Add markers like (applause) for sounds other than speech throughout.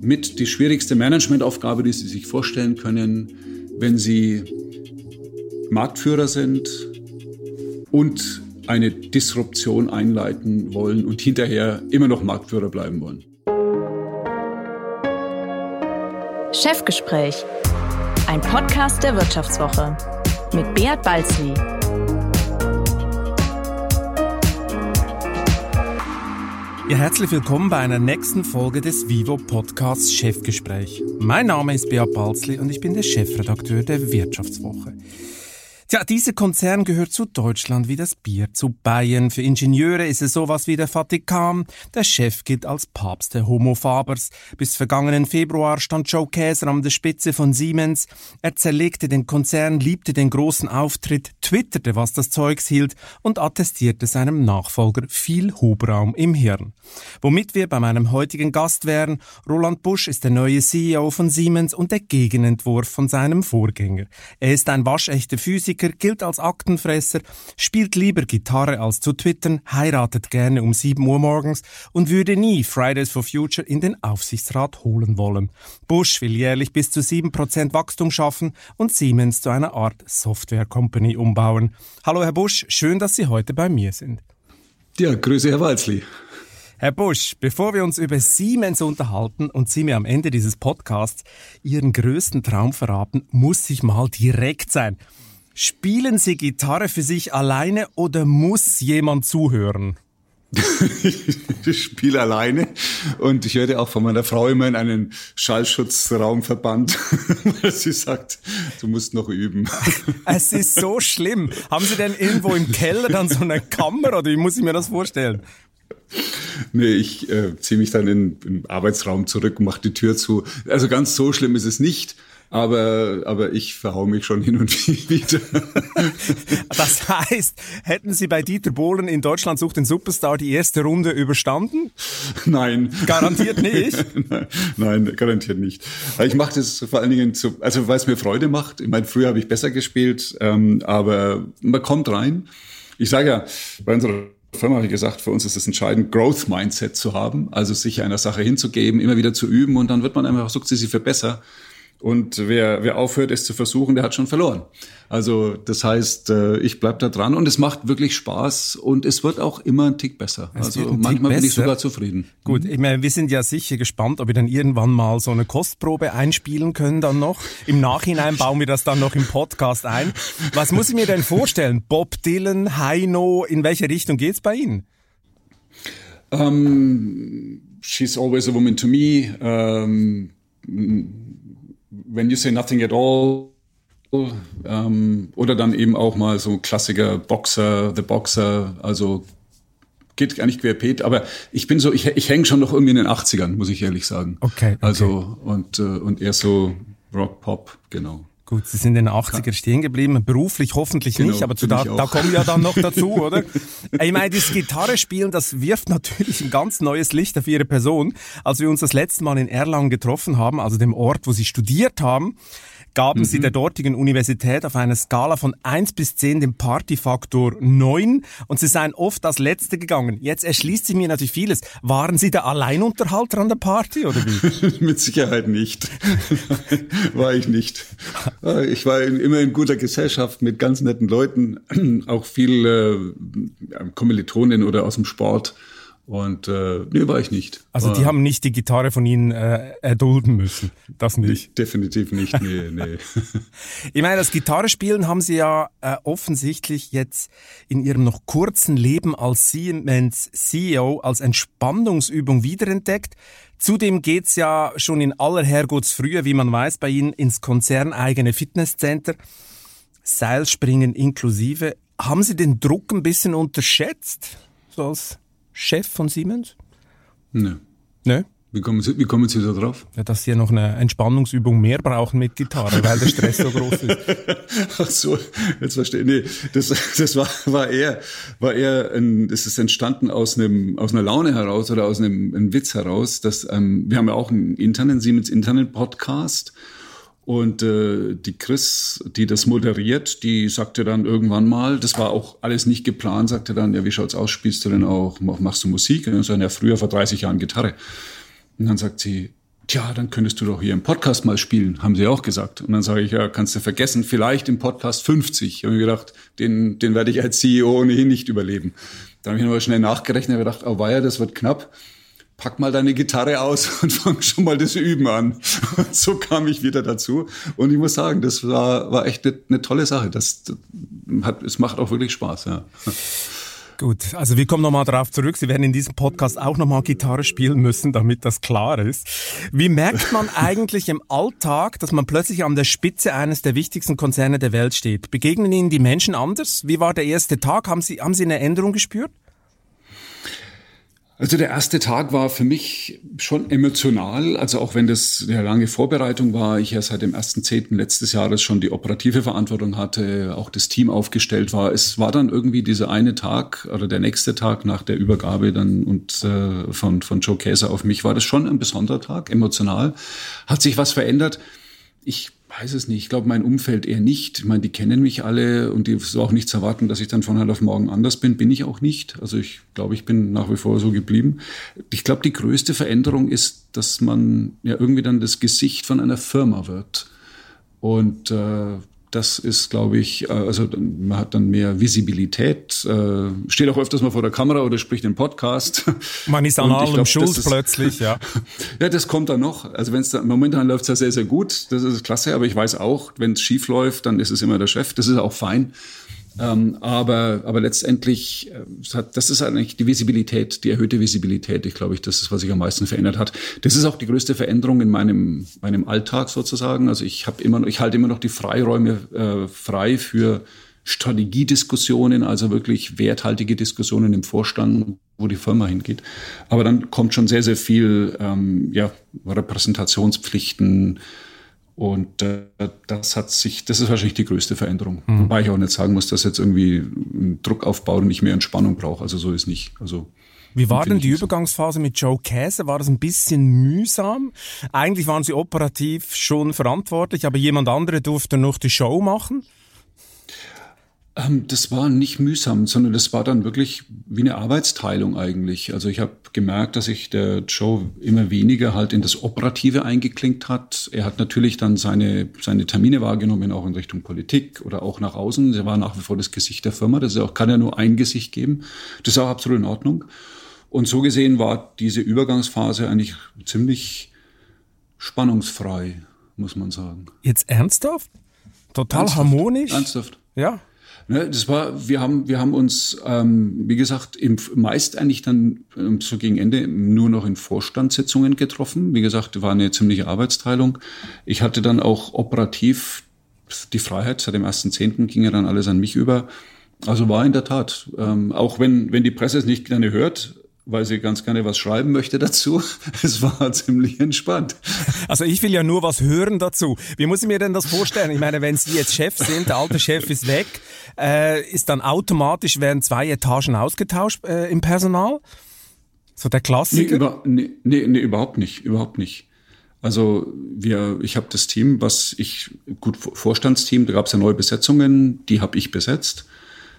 mit die schwierigste Managementaufgabe, die Sie sich vorstellen können, wenn Sie Marktführer sind und eine Disruption einleiten wollen und hinterher immer noch Marktführer bleiben wollen. Chefgespräch, ein Podcast der Wirtschaftswoche mit Beat Balzli. Ja, herzlich willkommen bei einer nächsten Folge des Vivo Podcasts Chefgespräch. Mein Name ist Beat Balzli und ich bin der Chefredakteur der Wirtschaftswoche. Tja, dieser Konzern gehört zu Deutschland wie das Bier zu Bayern. Für Ingenieure ist es sowas wie der Vatikan. Der Chef gilt als Papst der Homo Fabers. Bis vergangenen Februar stand Joe Käser an der Spitze von Siemens. Er zerlegte den Konzern, liebte den großen Auftritt, twitterte, was das Zeugs hielt und attestierte seinem Nachfolger viel Hubraum im Hirn. Womit wir bei meinem heutigen Gast wären, Roland Busch ist der neue CEO von Siemens und der Gegenentwurf von seinem Vorgänger. Er ist ein waschechter Physiker, Musiker, gilt als Aktenfresser, spielt lieber Gitarre als zu twittern, heiratet gerne um 7 Uhr morgens und würde nie Fridays for Future in den Aufsichtsrat holen wollen. Bush will jährlich bis zu 7% Wachstum schaffen und Siemens zu einer Art Software-Company umbauen. Hallo Herr Busch, schön, dass Sie heute bei mir sind. Ja, Grüße Herr Walzli. Herr Busch, bevor wir uns über Siemens unterhalten und Sie mir am Ende dieses Podcasts Ihren größten Traum verraten, muss ich mal direkt sein. Spielen Sie Gitarre für sich alleine oder muss jemand zuhören? (laughs) ich spiele alleine und ich werde auch von meiner Frau immer in einen Schallschutzraum verbannt, (laughs) weil sie sagt, du musst noch üben. (laughs) Es ist so schlimm. Haben Sie denn irgendwo im Keller dann so eine Kammer oder wie muss ich mir das vorstellen? Nee, ich äh, ziehe mich dann in, in den Arbeitsraum zurück, mache die Tür zu. Also ganz so schlimm ist es nicht aber, aber ich verhau mich schon hin und (laughs) wieder. das heißt, hätten Sie bei Dieter Bohlen in Deutschland sucht den Superstar die erste Runde überstanden? Nein. Garantiert nicht? (laughs) Nein, garantiert nicht. Ich mache das vor allen Dingen, zu, also weil es mir Freude macht. Ich meine, früher habe ich besser gespielt, ähm, aber man kommt rein. Ich sage ja, bei unserer Firma habe ich gesagt, für uns ist es entscheidend, Growth Mindset zu haben, also sich einer Sache hinzugeben, immer wieder zu üben und dann wird man einfach sukzessive besser. Und wer, wer aufhört, es zu versuchen, der hat schon verloren. Also das heißt, äh, ich bleib da dran und es macht wirklich Spaß und es wird auch immer ein Tick besser. Es also manchmal bin ich sogar zufrieden. Gut, mhm. ich meine, wir sind ja sicher gespannt, ob wir dann irgendwann mal so eine Kostprobe einspielen können dann noch. Im Nachhinein (laughs) bauen wir das dann noch im Podcast ein. Was muss ich mir denn vorstellen? Bob Dylan, Heino, in welche Richtung geht's bei Ihnen? Um, ähm, she's always a woman to me. Um, ähm, When You Say Nothing at All ähm, oder dann eben auch mal so Klassiker Boxer, The Boxer, also geht gar nicht querbeet, aber ich bin so, ich, ich hänge schon noch irgendwie in den 80ern, muss ich ehrlich sagen. Okay. okay. Also und, äh, und eher so Rock, Pop, genau. Gut, Sie sind in den 80er stehen geblieben, beruflich hoffentlich genau, nicht, aber zu da, da kommen wir dann noch dazu, (laughs) oder? Ich meine, das Gitarre spielen, das wirft natürlich ein ganz neues Licht auf Ihre Person. Als wir uns das letzte Mal in Erlangen getroffen haben, also dem Ort, wo Sie studiert haben, gaben mhm. sie der dortigen Universität auf einer Skala von 1 bis 10 den Partyfaktor 9 und sie seien oft als Letzte gegangen. Jetzt erschließt sich mir natürlich vieles. Waren Sie der Alleinunterhalter an der Party oder wie? (laughs) Mit Sicherheit nicht. (laughs) war ich nicht. Ich war immer in guter Gesellschaft mit ganz netten Leuten, (clears throat) auch viele äh, Kommilitonen oder aus dem Sport. Und äh, nee, war ich nicht. Also die haben nicht die Gitarre von Ihnen äh, erdulden müssen. Das nicht. Definitiv nicht, nee, (laughs) nee. ich meine, das Gitarrespielen haben Sie ja äh, offensichtlich jetzt in Ihrem noch kurzen Leben als Siemens CEO als Entspannungsübung wiederentdeckt. Zudem geht's ja schon in aller Herrgottsfrühe, wie man weiß, bei Ihnen ins konzerneigene Fitnesscenter. Seilspringen inklusive. Haben Sie den Druck ein bisschen unterschätzt? So als Chef von Siemens? Ne. Ne? Wie kommen, Sie, wie kommen Sie da drauf? Ja, dass Sie ja noch eine Entspannungsübung mehr brauchen mit Gitarre, weil der Stress so groß ist. (laughs) Ach so, jetzt verstehe ich. Nee, das, das war, war eher, war eher ein, das ist entstanden aus einem, aus einer Laune heraus oder aus einem, einem Witz heraus, dass, ähm, wir haben ja auch einen internen, Siemens internen Podcast und äh, die Chris, die das moderiert, die sagte dann irgendwann mal, das war auch alles nicht geplant, sagte dann, ja, wie schaut's aus, spielst du denn auch, machst du Musik? Und dann sagen, ja, früher vor 30 Jahren Gitarre. Und dann sagt sie, tja, dann könntest du doch hier im Podcast mal spielen, haben sie auch gesagt. Und dann sage ich, ja, kannst du vergessen, vielleicht im Podcast 50. Ich habe mir gedacht, den, den werde ich als CEO ohnehin nicht überleben. Dann habe ich nochmal schnell nachgerechnet und gedacht, oh weia, das wird knapp. Pack mal deine Gitarre aus (laughs) und fang schon mal das Üben an. Und so kam ich wieder dazu. Und ich muss sagen, das war, war echt eine, eine tolle Sache. Das, das hat, es macht auch wirklich Spaß, ja. Gut, also wir kommen nochmal darauf zurück. Sie werden in diesem Podcast auch nochmal Gitarre spielen müssen, damit das klar ist. Wie merkt man (laughs) eigentlich im Alltag, dass man plötzlich an der Spitze eines der wichtigsten Konzerne der Welt steht? Begegnen Ihnen die Menschen anders? Wie war der erste Tag? Haben Sie, haben Sie eine Änderung gespürt? Also der erste Tag war für mich schon emotional. Also auch wenn das eine lange Vorbereitung war, ich ja seit dem 1.10. letztes Jahres schon die operative Verantwortung hatte, auch das Team aufgestellt war. Es war dann irgendwie dieser eine Tag oder der nächste Tag nach der Übergabe dann und äh, von, von Joe Käser auf mich war das schon ein besonderer Tag, emotional. Hat sich was verändert? Ich weiß es nicht. Ich glaube, mein Umfeld eher nicht. Ich meine, die kennen mich alle und die ist auch nicht zu erwarten, dass ich dann von heute auf morgen anders bin. Bin ich auch nicht. Also ich glaube, ich bin nach wie vor so geblieben. Ich glaube, die größte Veränderung ist, dass man ja irgendwie dann das Gesicht von einer Firma wird. Und äh, das ist, glaube ich, äh, also man hat dann mehr Visibilität, äh, steht auch öfters mal vor der Kamera oder spricht im Podcast. (laughs) Man ist an allem glaub, schuld plötzlich, ja. (laughs) ja, das kommt dann noch. Also wenn es momentan läuft es ja sehr, sehr gut, das ist klasse, aber ich weiß auch, wenn es schief läuft, dann ist es immer der Chef, das ist auch fein. Ähm, aber, aber letztendlich, äh, das ist eigentlich die Visibilität, die erhöhte Visibilität. Ich glaube, ich, das ist, was sich am meisten verändert hat. Das ist auch die größte Veränderung in meinem, meinem Alltag sozusagen. Also ich habe immer, ich halte immer noch die Freiräume äh, frei für Strategiediskussionen, also wirklich werthaltige Diskussionen im Vorstand, wo die Firma hingeht. Aber dann kommt schon sehr, sehr viel ähm, ja, Repräsentationspflichten, und äh, das hat sich, das ist wahrscheinlich die größte Veränderung. Mhm. Wobei ich auch nicht sagen muss, dass jetzt irgendwie ein Druck aufbaut und ich mehr Entspannung brauche. Also so ist nicht. Also wie war denn die Übergangsphase mit Joe Käse? War das ein bisschen mühsam? Eigentlich waren Sie operativ schon verantwortlich, aber jemand andere durfte noch die Show machen? Ähm, das war nicht mühsam, sondern das war dann wirklich wie eine Arbeitsteilung eigentlich. Also ich habe gemerkt, dass sich der Joe immer weniger halt in das Operative eingeklinkt hat. Er hat natürlich dann seine, seine Termine wahrgenommen, auch in Richtung Politik oder auch nach außen. Er war nach wie vor das Gesicht der Firma. Das auch, kann ja nur ein Gesicht geben. Das ist auch absolut in Ordnung. Und so gesehen war diese Übergangsphase eigentlich ziemlich spannungsfrei, muss man sagen. Jetzt ernsthaft? Total ernsthaft, harmonisch? Ernsthaft. Ja. Ne, das war, wir haben, wir haben uns, ähm, wie gesagt, im, meist eigentlich dann ähm, so gegen Ende nur noch in Vorstandssitzungen getroffen. Wie gesagt, war eine ziemliche Arbeitsteilung. Ich hatte dann auch operativ die Freiheit. Seit dem 1.10. ging ja dann alles an mich über. Also war in der Tat, ähm, auch wenn, wenn die Presse es nicht gerne hört, weil sie ganz gerne was schreiben möchte dazu. (laughs) Es war ziemlich entspannt. Also ich will ja nur was hören dazu. Wie muss ich mir denn das vorstellen? Ich meine, wenn Sie jetzt Chef sind, der alte Chef ist weg, äh, ist dann automatisch, werden zwei Etagen ausgetauscht äh, im Personal? So der Klassiker? Nee, über, nee, nee, nee, überhaupt nicht, überhaupt nicht. Also wir, ich habe das Team, was ich, gut, Vorstandsteam, da gab es ja neue Besetzungen, die habe ich besetzt.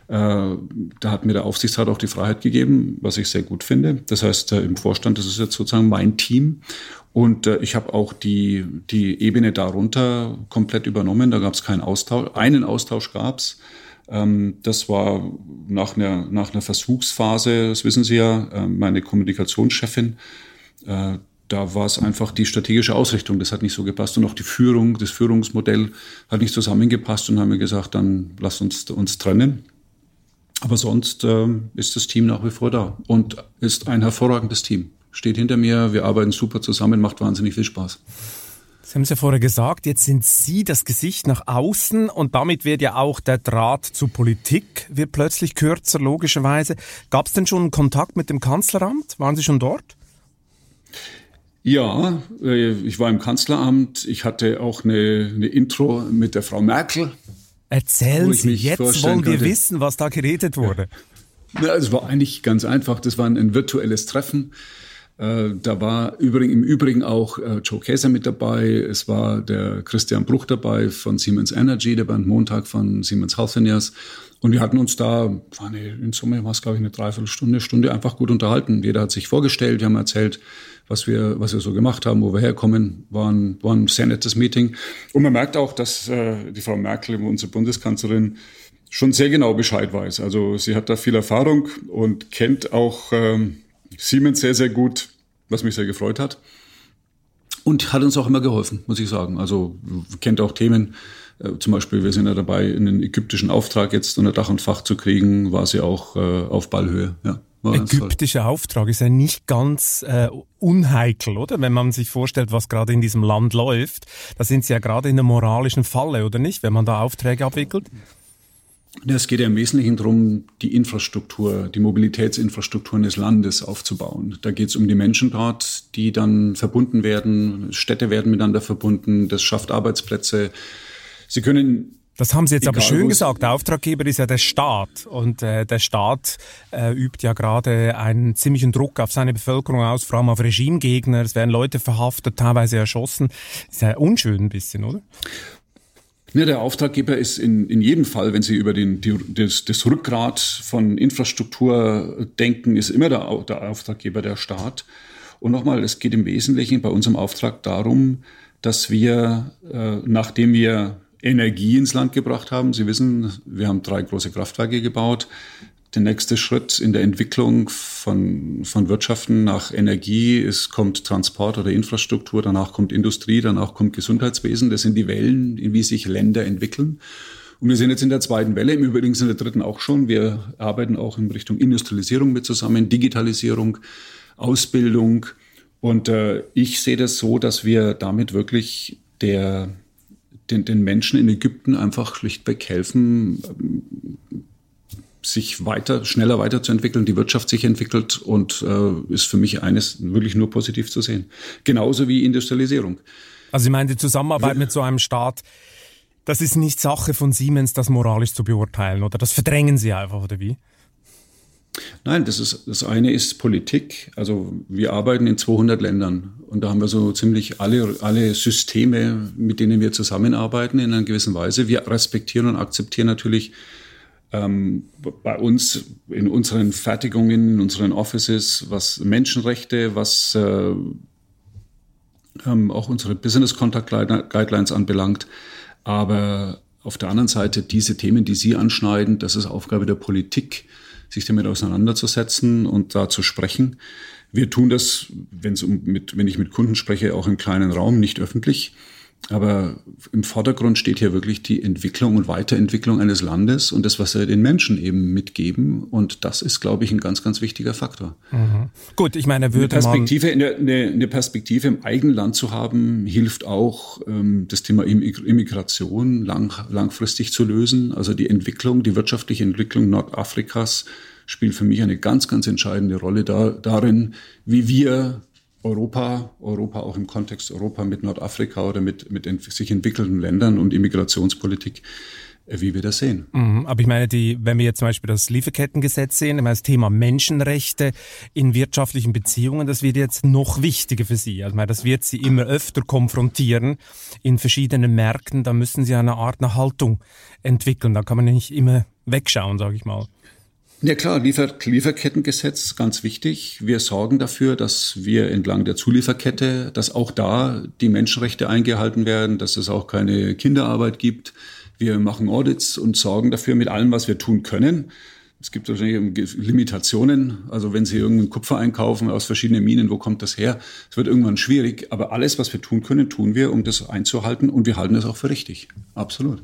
Äh, da hat mir der Aufsichtsrat auch die Freiheit gegeben, was ich sehr gut finde. Das heißt, äh, im Vorstand, das ist jetzt sozusagen mein Team. Und äh, ich habe auch die, die Ebene darunter komplett übernommen. Da gab es keinen Austausch. Einen Austausch gab es. Ähm, das war nach einer, nach einer Versuchsphase, das wissen Sie ja, meine Kommunikationschefin da war es einfach die strategische Ausrichtung, das hat nicht so gepasst und auch die Führung, das Führungsmodell hat nicht zusammengepasst und haben wir gesagt, dann lass uns uns trennen. Aber sonst äh, ist das Team nach wie vor da und ist ein hervorragendes Team. Steht hinter mir, wir arbeiten super zusammen, macht wahnsinnig viel Spaß. Sie haben es ja vorher gesagt, jetzt sind Sie das Gesicht nach außen und damit wird ja auch der Draht zur Politik wird plötzlich kürzer, logischerweise. Gab es denn schon Kontakt mit dem Kanzleramt? Waren Sie schon dort? Ja, äh, ich war im Kanzleramt. Ich hatte auch eine, eine Intro mit der Frau Merkel. Erzählen Sie, jetzt wollen wir könnte. wissen, was da geredet wurde. Ja, es war eigentlich ganz einfach. Das war ein virtuelles Treffen. Äh, da war übrigens, im Übrigen auch äh, Joe Käser mit dabei. Es war der Christian Bruch dabei von Siemens Energy, der Band Montag von Siemens Healthineers. Und wir hatten uns da, war eine, in Summe war es glaube ich eine Dreiviertelstunde, Stunde einfach gut unterhalten. Jeder hat sich vorgestellt, wir haben erzählt, was wir, was wir so gemacht haben, wo wir herkommen, war ein, war ein sehr nettes Meeting. Und man merkt auch, dass äh, die Frau Merkel, unsere Bundeskanzlerin, schon sehr genau Bescheid weiß. Also sie hat da viel Erfahrung und kennt auch ähm, Siemens sehr, sehr gut, was mich sehr gefreut hat. Und hat uns auch immer geholfen, muss ich sagen. Also kennt auch Themen, äh, zum Beispiel, wir sind ja dabei, einen ägyptischen Auftrag jetzt unter Dach und Fach zu kriegen, war sie auch äh, auf Ballhöhe. Ja, Ägyptischer Auftrag ist ja nicht ganz äh, unheikel, oder? Wenn man sich vorstellt, was gerade in diesem Land läuft, da sind sie ja gerade in einer moralischen Falle, oder nicht, wenn man da Aufträge abwickelt? Es geht ja im Wesentlichen darum, die Infrastruktur, die Mobilitätsinfrastruktur des Landes aufzubauen. Da geht es um die Menschen dort, die dann verbunden werden, Städte werden miteinander verbunden, das schafft Arbeitsplätze, Sie können das haben Sie jetzt aber schön gesagt. Der Auftraggeber ist ja der Staat und äh, der Staat äh, übt ja gerade einen ziemlichen Druck auf seine Bevölkerung aus, vor allem auf Regimegegner. Es werden Leute verhaftet, teilweise erschossen. Ist ja unschön ein bisschen, oder? Ja, der Auftraggeber ist in, in jedem Fall, wenn Sie über den, die, das, das Rückgrat von Infrastruktur denken, ist immer der, der Auftraggeber der Staat. Und nochmal, es geht im Wesentlichen bei unserem Auftrag darum, dass wir, äh, nachdem wir Energie ins Land gebracht haben. Sie wissen, wir haben drei große Kraftwerke gebaut. Der nächste Schritt in der Entwicklung von, von Wirtschaften nach Energie ist, kommt Transport oder Infrastruktur, danach kommt Industrie, danach kommt Gesundheitswesen. Das sind die Wellen, in wie sich Länder entwickeln. Und wir sind jetzt in der zweiten Welle, im Übrigen in der dritten auch schon. Wir arbeiten auch in Richtung Industrialisierung mit zusammen, Digitalisierung, Ausbildung. Und äh, ich sehe das so, dass wir damit wirklich der den, den Menschen in Ägypten einfach schlichtweg helfen, sich weiter, schneller weiterzuentwickeln, die Wirtschaft sich entwickelt und äh, ist für mich eines wirklich nur positiv zu sehen. Genauso wie Industrialisierung. Also ich meine, die Zusammenarbeit mit so einem Staat, das ist nicht Sache von Siemens, das moralisch zu beurteilen, oder? Das verdrängen sie einfach, oder wie? Nein, das ist das eine ist Politik. Also wir arbeiten in 200 Ländern und da haben wir so ziemlich alle alle Systeme, mit denen wir zusammenarbeiten in einer gewissen Weise. Wir respektieren und akzeptieren natürlich ähm, bei uns in unseren Fertigungen, in unseren Offices, was Menschenrechte, was äh, ähm, auch unsere Business Contact Guidelines anbelangt. Aber auf der anderen Seite diese Themen, die Sie anschneiden, das ist Aufgabe der Politik sich damit auseinanderzusetzen und da zu sprechen. Wir tun das, wenn, es um mit, wenn ich mit Kunden spreche, auch im kleinen Raum, nicht öffentlich. Aber im Vordergrund steht hier wirklich die Entwicklung und Weiterentwicklung eines Landes und das, was wir den Menschen eben mitgeben. Und das ist, glaube ich, ein ganz, ganz wichtiger Faktor. Mhm. Gut, ich meine, würde eine Perspektive, eine, eine, Perspektive im eigenen Land zu haben, hilft auch, ähm, das Thema Immigration lang, langfristig zu lösen. Also die Entwicklung, die wirtschaftliche Entwicklung Nordafrikas spielt für mich eine ganz, ganz entscheidende Rolle da, darin, wie wir Europa, Europa auch im Kontext Europa mit Nordafrika oder mit, mit sich entwickelnden Ländern und Immigrationspolitik, äh, wie wir das sehen. Mhm, aber ich meine, die, wenn wir jetzt zum Beispiel das Lieferkettengesetz sehen, das Thema Menschenrechte in wirtschaftlichen Beziehungen, das wird jetzt noch wichtiger für Sie. Also meine, das wird Sie immer öfter konfrontieren in verschiedenen Märkten. Da müssen Sie eine Art eine Haltung entwickeln. Da kann man nicht immer wegschauen, sage ich mal. Ja klar, Liefer Lieferkettengesetz, ganz wichtig. Wir sorgen dafür, dass wir entlang der Zulieferkette, dass auch da die Menschenrechte eingehalten werden, dass es auch keine Kinderarbeit gibt. Wir machen Audits und sorgen dafür mit allem, was wir tun können. Es gibt wahrscheinlich Limitationen. Also wenn Sie irgendeinen Kupfer einkaufen aus verschiedenen Minen, wo kommt das her? Es wird irgendwann schwierig. Aber alles, was wir tun können, tun wir, um das einzuhalten. Und wir halten es auch für richtig. Absolut.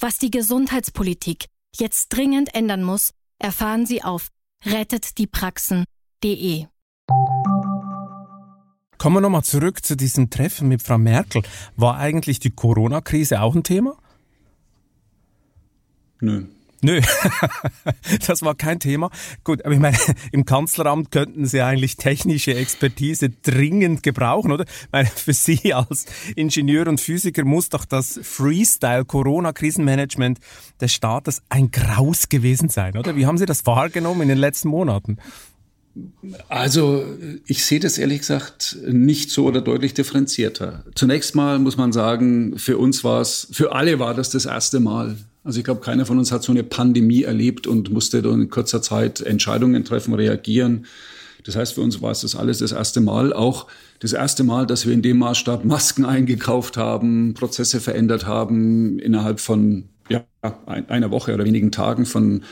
Was die Gesundheitspolitik jetzt dringend ändern muss, erfahren Sie auf rettetdiepraxen.de. Kommen wir nochmal zurück zu diesem Treffen mit Frau Merkel. War eigentlich die Corona-Krise auch ein Thema? Nö. Nö, (laughs) das war kein Thema. Gut, aber ich meine, (laughs) im Kanzleramt könnten Sie eigentlich technische Expertise dringend gebrauchen, oder? Ich meine, für Sie als Ingenieur und Physiker muss doch das Freestyle-Corona-Krisenmanagement des Staates ein Graus gewesen sein, oder? Wie haben Sie das wahrgenommen in den letzten Monaten? Also ich sehe das ehrlich gesagt nicht so oder deutlich differenzierter. Zunächst mal muss man sagen, für uns war es, für alle war das das erste Mal. Also ich glaube, keiner von uns hat so eine Pandemie erlebt und musste dann in kurzer Zeit Entscheidungen treffen, reagieren. Das heißt, für uns war es das alles das erste Mal. Auch das erste Mal, dass wir in dem Maßstab Masken eingekauft haben, Prozesse verändert haben, innerhalb von ja, einer Woche oder wenigen Tagen von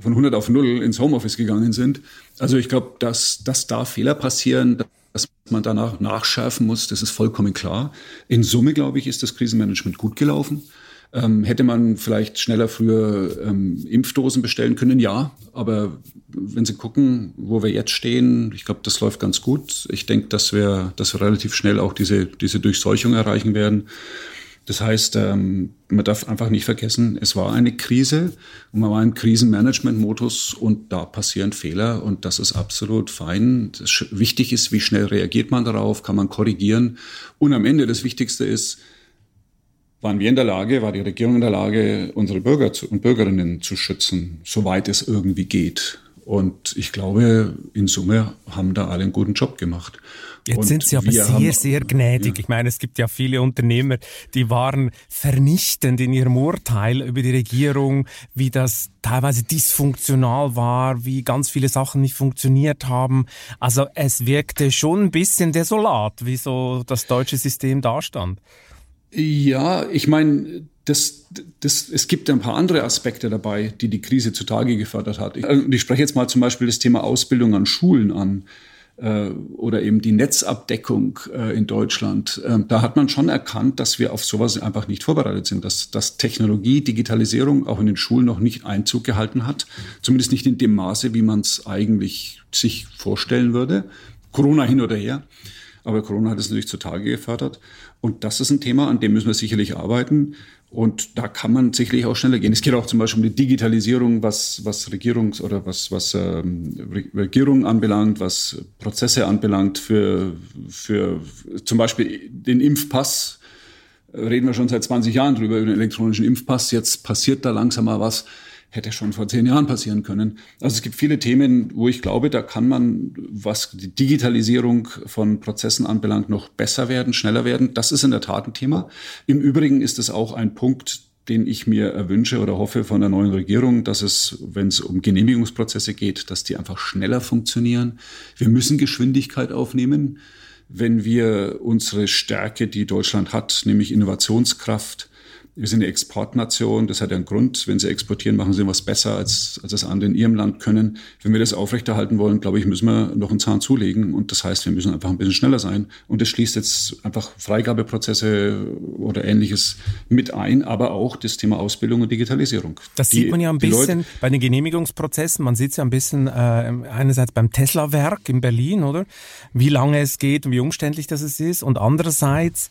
von 100 auf 0 ins Homeoffice gegangen sind. Also ich glaube, dass, dass da Fehler passieren, dass man danach nachschärfen muss, das ist vollkommen klar. In Summe, glaube ich, ist das Krisenmanagement gut gelaufen. Ähm, hätte man vielleicht schneller früher ähm, Impfdosen bestellen können? Ja, aber wenn Sie gucken, wo wir jetzt stehen, ich glaube, das läuft ganz gut. Ich denke, dass wir, dass wir relativ schnell auch diese, diese Durchseuchung erreichen werden. Das heißt, ähm, man darf einfach nicht vergessen, es war eine Krise und man war im Krisenmanagement-Modus und da passieren Fehler und das ist absolut fein. Das wichtig ist, wie schnell reagiert man darauf, kann man korrigieren und am Ende das Wichtigste ist, waren wir in der Lage, war die Regierung in der Lage, unsere Bürger und Bürgerinnen zu schützen, soweit es irgendwie geht. Und ich glaube, in Summe haben da alle einen guten Job gemacht. Jetzt und sind Sie aber sehr, sehr gnädig. Ja. Ich meine, es gibt ja viele Unternehmer, die waren vernichtend in ihrem Urteil über die Regierung, wie das teilweise dysfunktional war, wie ganz viele Sachen nicht funktioniert haben. Also es wirkte schon ein bisschen desolat, wie so das deutsche System dastand. Ja, ich meine, das, das, es gibt ein paar andere Aspekte dabei, die die Krise zutage gefördert hat. Ich, ich spreche jetzt mal zum Beispiel das Thema Ausbildung an Schulen an äh, oder eben die Netzabdeckung äh, in Deutschland. Ähm, da hat man schon erkannt, dass wir auf sowas einfach nicht vorbereitet sind, dass, dass Technologie, Digitalisierung auch in den Schulen noch nicht Einzug gehalten hat, zumindest nicht in dem Maße, wie man es eigentlich sich vorstellen würde. Corona hin oder her. Aber Corona hat es natürlich zutage gefördert. Und das ist ein Thema, an dem müssen wir sicherlich arbeiten. Und da kann man sicherlich auch schneller gehen. Es geht auch zum Beispiel um die Digitalisierung, was, was Regierungs- oder was, was ähm, Regierung anbelangt, was Prozesse anbelangt für, für zum Beispiel den Impfpass. Reden wir schon seit 20 Jahren drüber, über den elektronischen Impfpass. Jetzt passiert da langsam mal was hätte schon vor zehn Jahren passieren können. Also es gibt viele Themen, wo ich glaube, da kann man, was die Digitalisierung von Prozessen anbelangt, noch besser werden, schneller werden. Das ist in der Tat ein Thema. Im Übrigen ist es auch ein Punkt, den ich mir erwünsche oder hoffe von der neuen Regierung, dass es, wenn es um Genehmigungsprozesse geht, dass die einfach schneller funktionieren. Wir müssen Geschwindigkeit aufnehmen, wenn wir unsere Stärke, die Deutschland hat, nämlich Innovationskraft, wir sind eine Exportnation, das hat ja einen Grund. Wenn sie exportieren, machen sie was besser, als, als das andere in ihrem Land können. Wenn wir das aufrechterhalten wollen, glaube ich, müssen wir noch einen Zahn zulegen. Und das heißt, wir müssen einfach ein bisschen schneller sein. Und das schließt jetzt einfach Freigabeprozesse oder ähnliches mit ein, aber auch das Thema Ausbildung und Digitalisierung. Das die, sieht man ja ein bisschen Leute, bei den Genehmigungsprozessen. Man sieht es ja ein bisschen äh, einerseits beim Tesla-Werk in Berlin, oder? Wie lange es geht und wie umständlich das ist. Und andererseits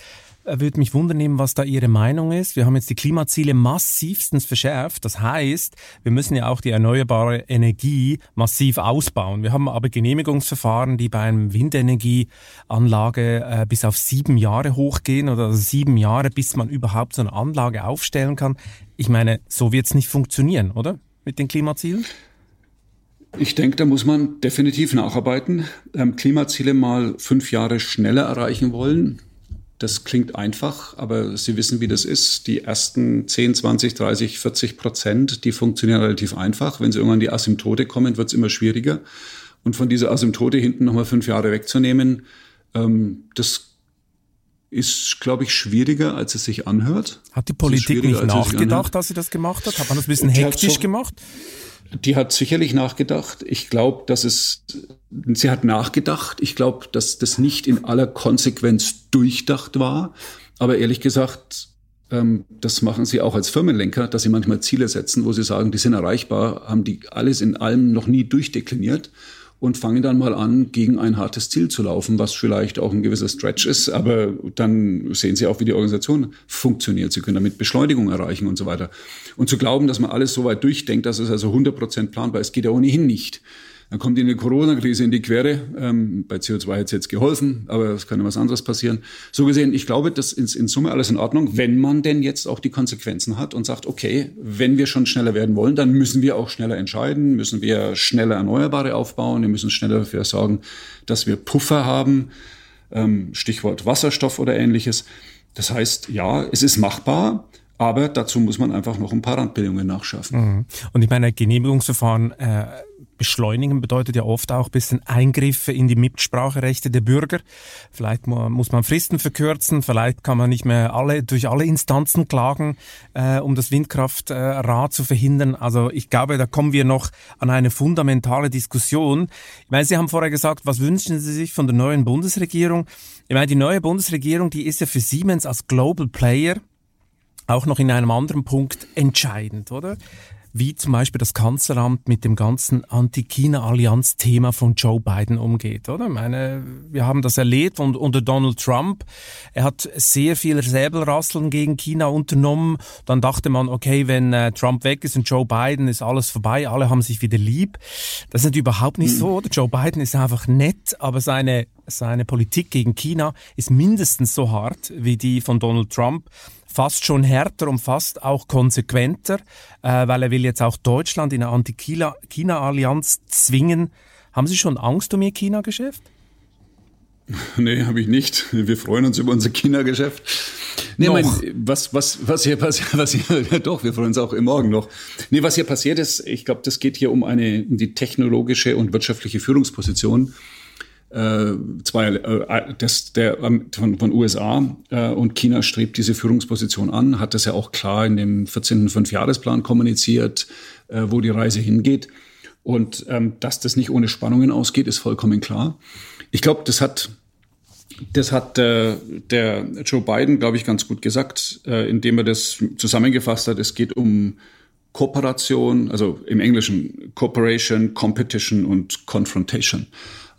würde mich wundern was da Ihre Meinung ist. Wir haben jetzt die Klimaziele massivstens verschärft. Das heißt, wir müssen ja auch die erneuerbare Energie massiv ausbauen. Wir haben aber Genehmigungsverfahren, die bei einem Windenergieanlage äh, bis auf sieben Jahre hochgehen oder sieben Jahre, bis man überhaupt so eine Anlage aufstellen kann. Ich meine, so wird es nicht funktionieren, oder? Mit den Klimazielen? Ich denke, da muss man definitiv nacharbeiten. Ähm, Klimaziele mal fünf Jahre schneller erreichen wollen, das klingt einfach, aber Sie wissen, wie das ist. Die ersten 10, 20, 30, 40 Prozent, die funktionieren relativ einfach. Wenn Sie irgendwann die Asymptote kommen, wird es immer schwieriger. Und von dieser Asymptote hinten nochmal fünf Jahre wegzunehmen, ähm, das ist, glaube ich, schwieriger, als es sich anhört. Hat die Politik nicht nachgedacht, als sie das gemacht hat? Hat man das ein bisschen hektisch so, gemacht? Die hat sicherlich nachgedacht. Ich glaube, dass es, sie hat nachgedacht. Ich glaube, dass das nicht in aller Konsequenz durchdacht war. Aber ehrlich gesagt, ähm, das machen sie auch als Firmenlenker, dass sie manchmal Ziele setzen, wo sie sagen, die sind erreichbar, haben die alles in allem noch nie durchdekliniert. Und fangen dann mal an, gegen ein hartes Ziel zu laufen, was vielleicht auch ein gewisser Stretch ist, aber dann sehen sie auch, wie die Organisation funktioniert. Sie können damit Beschleunigung erreichen und so weiter. Und zu glauben, dass man alles so weit durchdenkt, dass es also 100 Prozent planbar ist, geht ja ohnehin nicht. Dann kommt Ihnen die Corona-Krise in die Quere. Ähm, bei CO2 hat es jetzt geholfen, aber es kann ja was anderes passieren. So gesehen, ich glaube, das ist in Summe alles in Ordnung, wenn man denn jetzt auch die Konsequenzen hat und sagt, okay, wenn wir schon schneller werden wollen, dann müssen wir auch schneller entscheiden, müssen wir schneller Erneuerbare aufbauen, wir müssen schneller dafür sorgen, dass wir Puffer haben, ähm, Stichwort Wasserstoff oder ähnliches. Das heißt, ja, es ist machbar, aber dazu muss man einfach noch ein paar Randbedingungen nachschaffen. Mhm. Und ich meine, Genehmigungsverfahren äh, beschleunigen bedeutet ja oft auch ein bisschen Eingriffe in die Mitspracherechte der Bürger. Vielleicht muss man Fristen verkürzen, vielleicht kann man nicht mehr alle durch alle Instanzen klagen, äh, um das Windkraftrad zu verhindern. Also ich glaube, da kommen wir noch an eine fundamentale Diskussion. Ich meine, Sie haben vorher gesagt, was wünschen Sie sich von der neuen Bundesregierung? Ich meine, die neue Bundesregierung, die ist ja für Siemens als Global Player auch noch in einem anderen Punkt entscheidend, oder? Wie zum Beispiel das Kanzleramt mit dem ganzen Anti-China-Allianz-Thema von Joe Biden umgeht, oder? Ich meine, wir haben das erlebt und unter Donald Trump. Er hat sehr viel Säbelrasseln gegen China unternommen. Dann dachte man, okay, wenn äh, Trump weg ist und Joe Biden ist alles vorbei, alle haben sich wieder lieb. Das ist überhaupt nicht so, oder? Joe Biden ist einfach nett, aber seine seine Politik gegen China ist mindestens so hart wie die von Donald Trump fast schon härter und fast auch konsequenter, äh, weil er will jetzt auch Deutschland in eine Anti-China-Allianz zwingen. Haben Sie schon Angst um Ihr China-Geschäft? (laughs) Nee, habe ich nicht. Wir freuen uns über unser China-Geschäft. Nee, mein, was, was, was hier passiert, (laughs) was hier, ja doch, wir freuen uns auch im Morgen noch. Nee, was hier passiert ist, ich glaube, das geht hier um eine, um die technologische und wirtschaftliche Führungsposition äh, zwei, äh, das, der, ähm, von, von USA äh, und China strebt diese Führungsposition an, hat das ja auch klar in dem 14. Fünfjahresplan kommuniziert, äh, wo die Reise hingeht. Und ähm, dass das nicht ohne Spannungen ausgeht, ist vollkommen klar. Ich glaube, das hat das hat äh, der Joe Biden, glaube ich, ganz gut gesagt, äh, indem er das zusammengefasst hat. Es geht um Kooperation, also im Englischen Cooperation, Competition und Confrontation.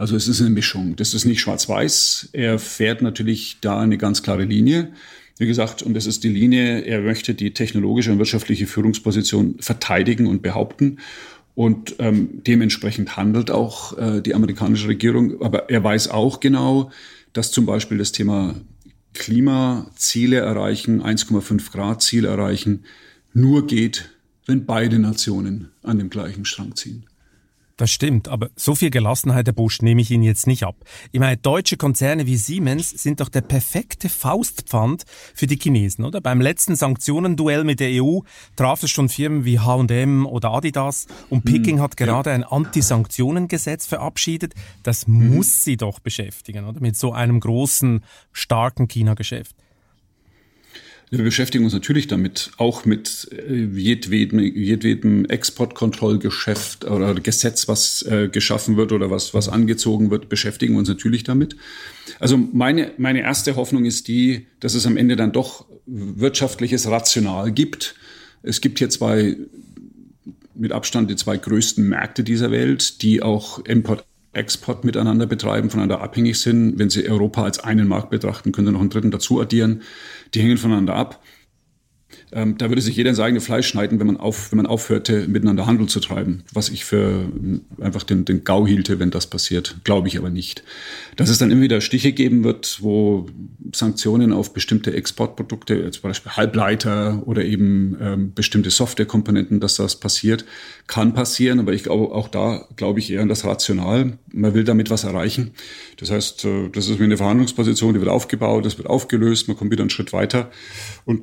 Also es ist eine Mischung. Das ist nicht schwarz-weiß. Er fährt natürlich da eine ganz klare Linie. Wie gesagt, und das ist die Linie, er möchte die technologische und wirtschaftliche Führungsposition verteidigen und behaupten. Und ähm, dementsprechend handelt auch äh, die amerikanische Regierung. Aber er weiß auch genau, dass zum Beispiel das Thema Klimaziele erreichen, 1,5 Grad Ziel erreichen, nur geht, wenn beide Nationen an dem gleichen Strang ziehen. Das stimmt, aber so viel Gelassenheit, Herr Busch, nehme ich Ihnen jetzt nicht ab. Ich meine, deutsche Konzerne wie Siemens sind doch der perfekte Faustpfand für die Chinesen, oder? Beim letzten Sanktionenduell mit der EU traf es schon Firmen wie H&M oder Adidas und Peking hm, hat gerade ja. ein Anti-Sanktionen-Gesetz verabschiedet. Das hm. muss sie doch beschäftigen, oder? Mit so einem großen, starken China-Geschäft. Wir beschäftigen uns natürlich damit, auch mit äh, jedwedem, jedwedem Exportkontrollgeschäft oder Gesetz, was äh, geschaffen wird oder was, was angezogen wird, beschäftigen wir uns natürlich damit. Also meine, meine erste Hoffnung ist die, dass es am Ende dann doch wirtschaftliches Rational gibt. Es gibt hier zwei, mit Abstand die zwei größten Märkte dieser Welt, die auch Import Export miteinander betreiben, voneinander abhängig sind. Wenn Sie Europa als einen Markt betrachten, können Sie noch einen dritten dazu addieren. Die hängen voneinander ab. Ähm, da würde sich jeder ins eigene Fleisch schneiden, wenn man, auf, wenn man aufhörte, miteinander Handel zu treiben. Was ich für äh, einfach den, den GAU hielte, wenn das passiert. Glaube ich aber nicht. Dass es dann immer wieder Stiche geben wird, wo Sanktionen auf bestimmte Exportprodukte, zum Beispiel Halbleiter oder eben ähm, bestimmte Softwarekomponenten, dass das passiert, kann passieren. Aber ich glaube, auch da glaube ich eher an das Rational. Man will damit was erreichen. Das heißt, äh, das ist wie eine Verhandlungsposition, die wird aufgebaut, das wird aufgelöst, man kommt wieder einen Schritt weiter. Und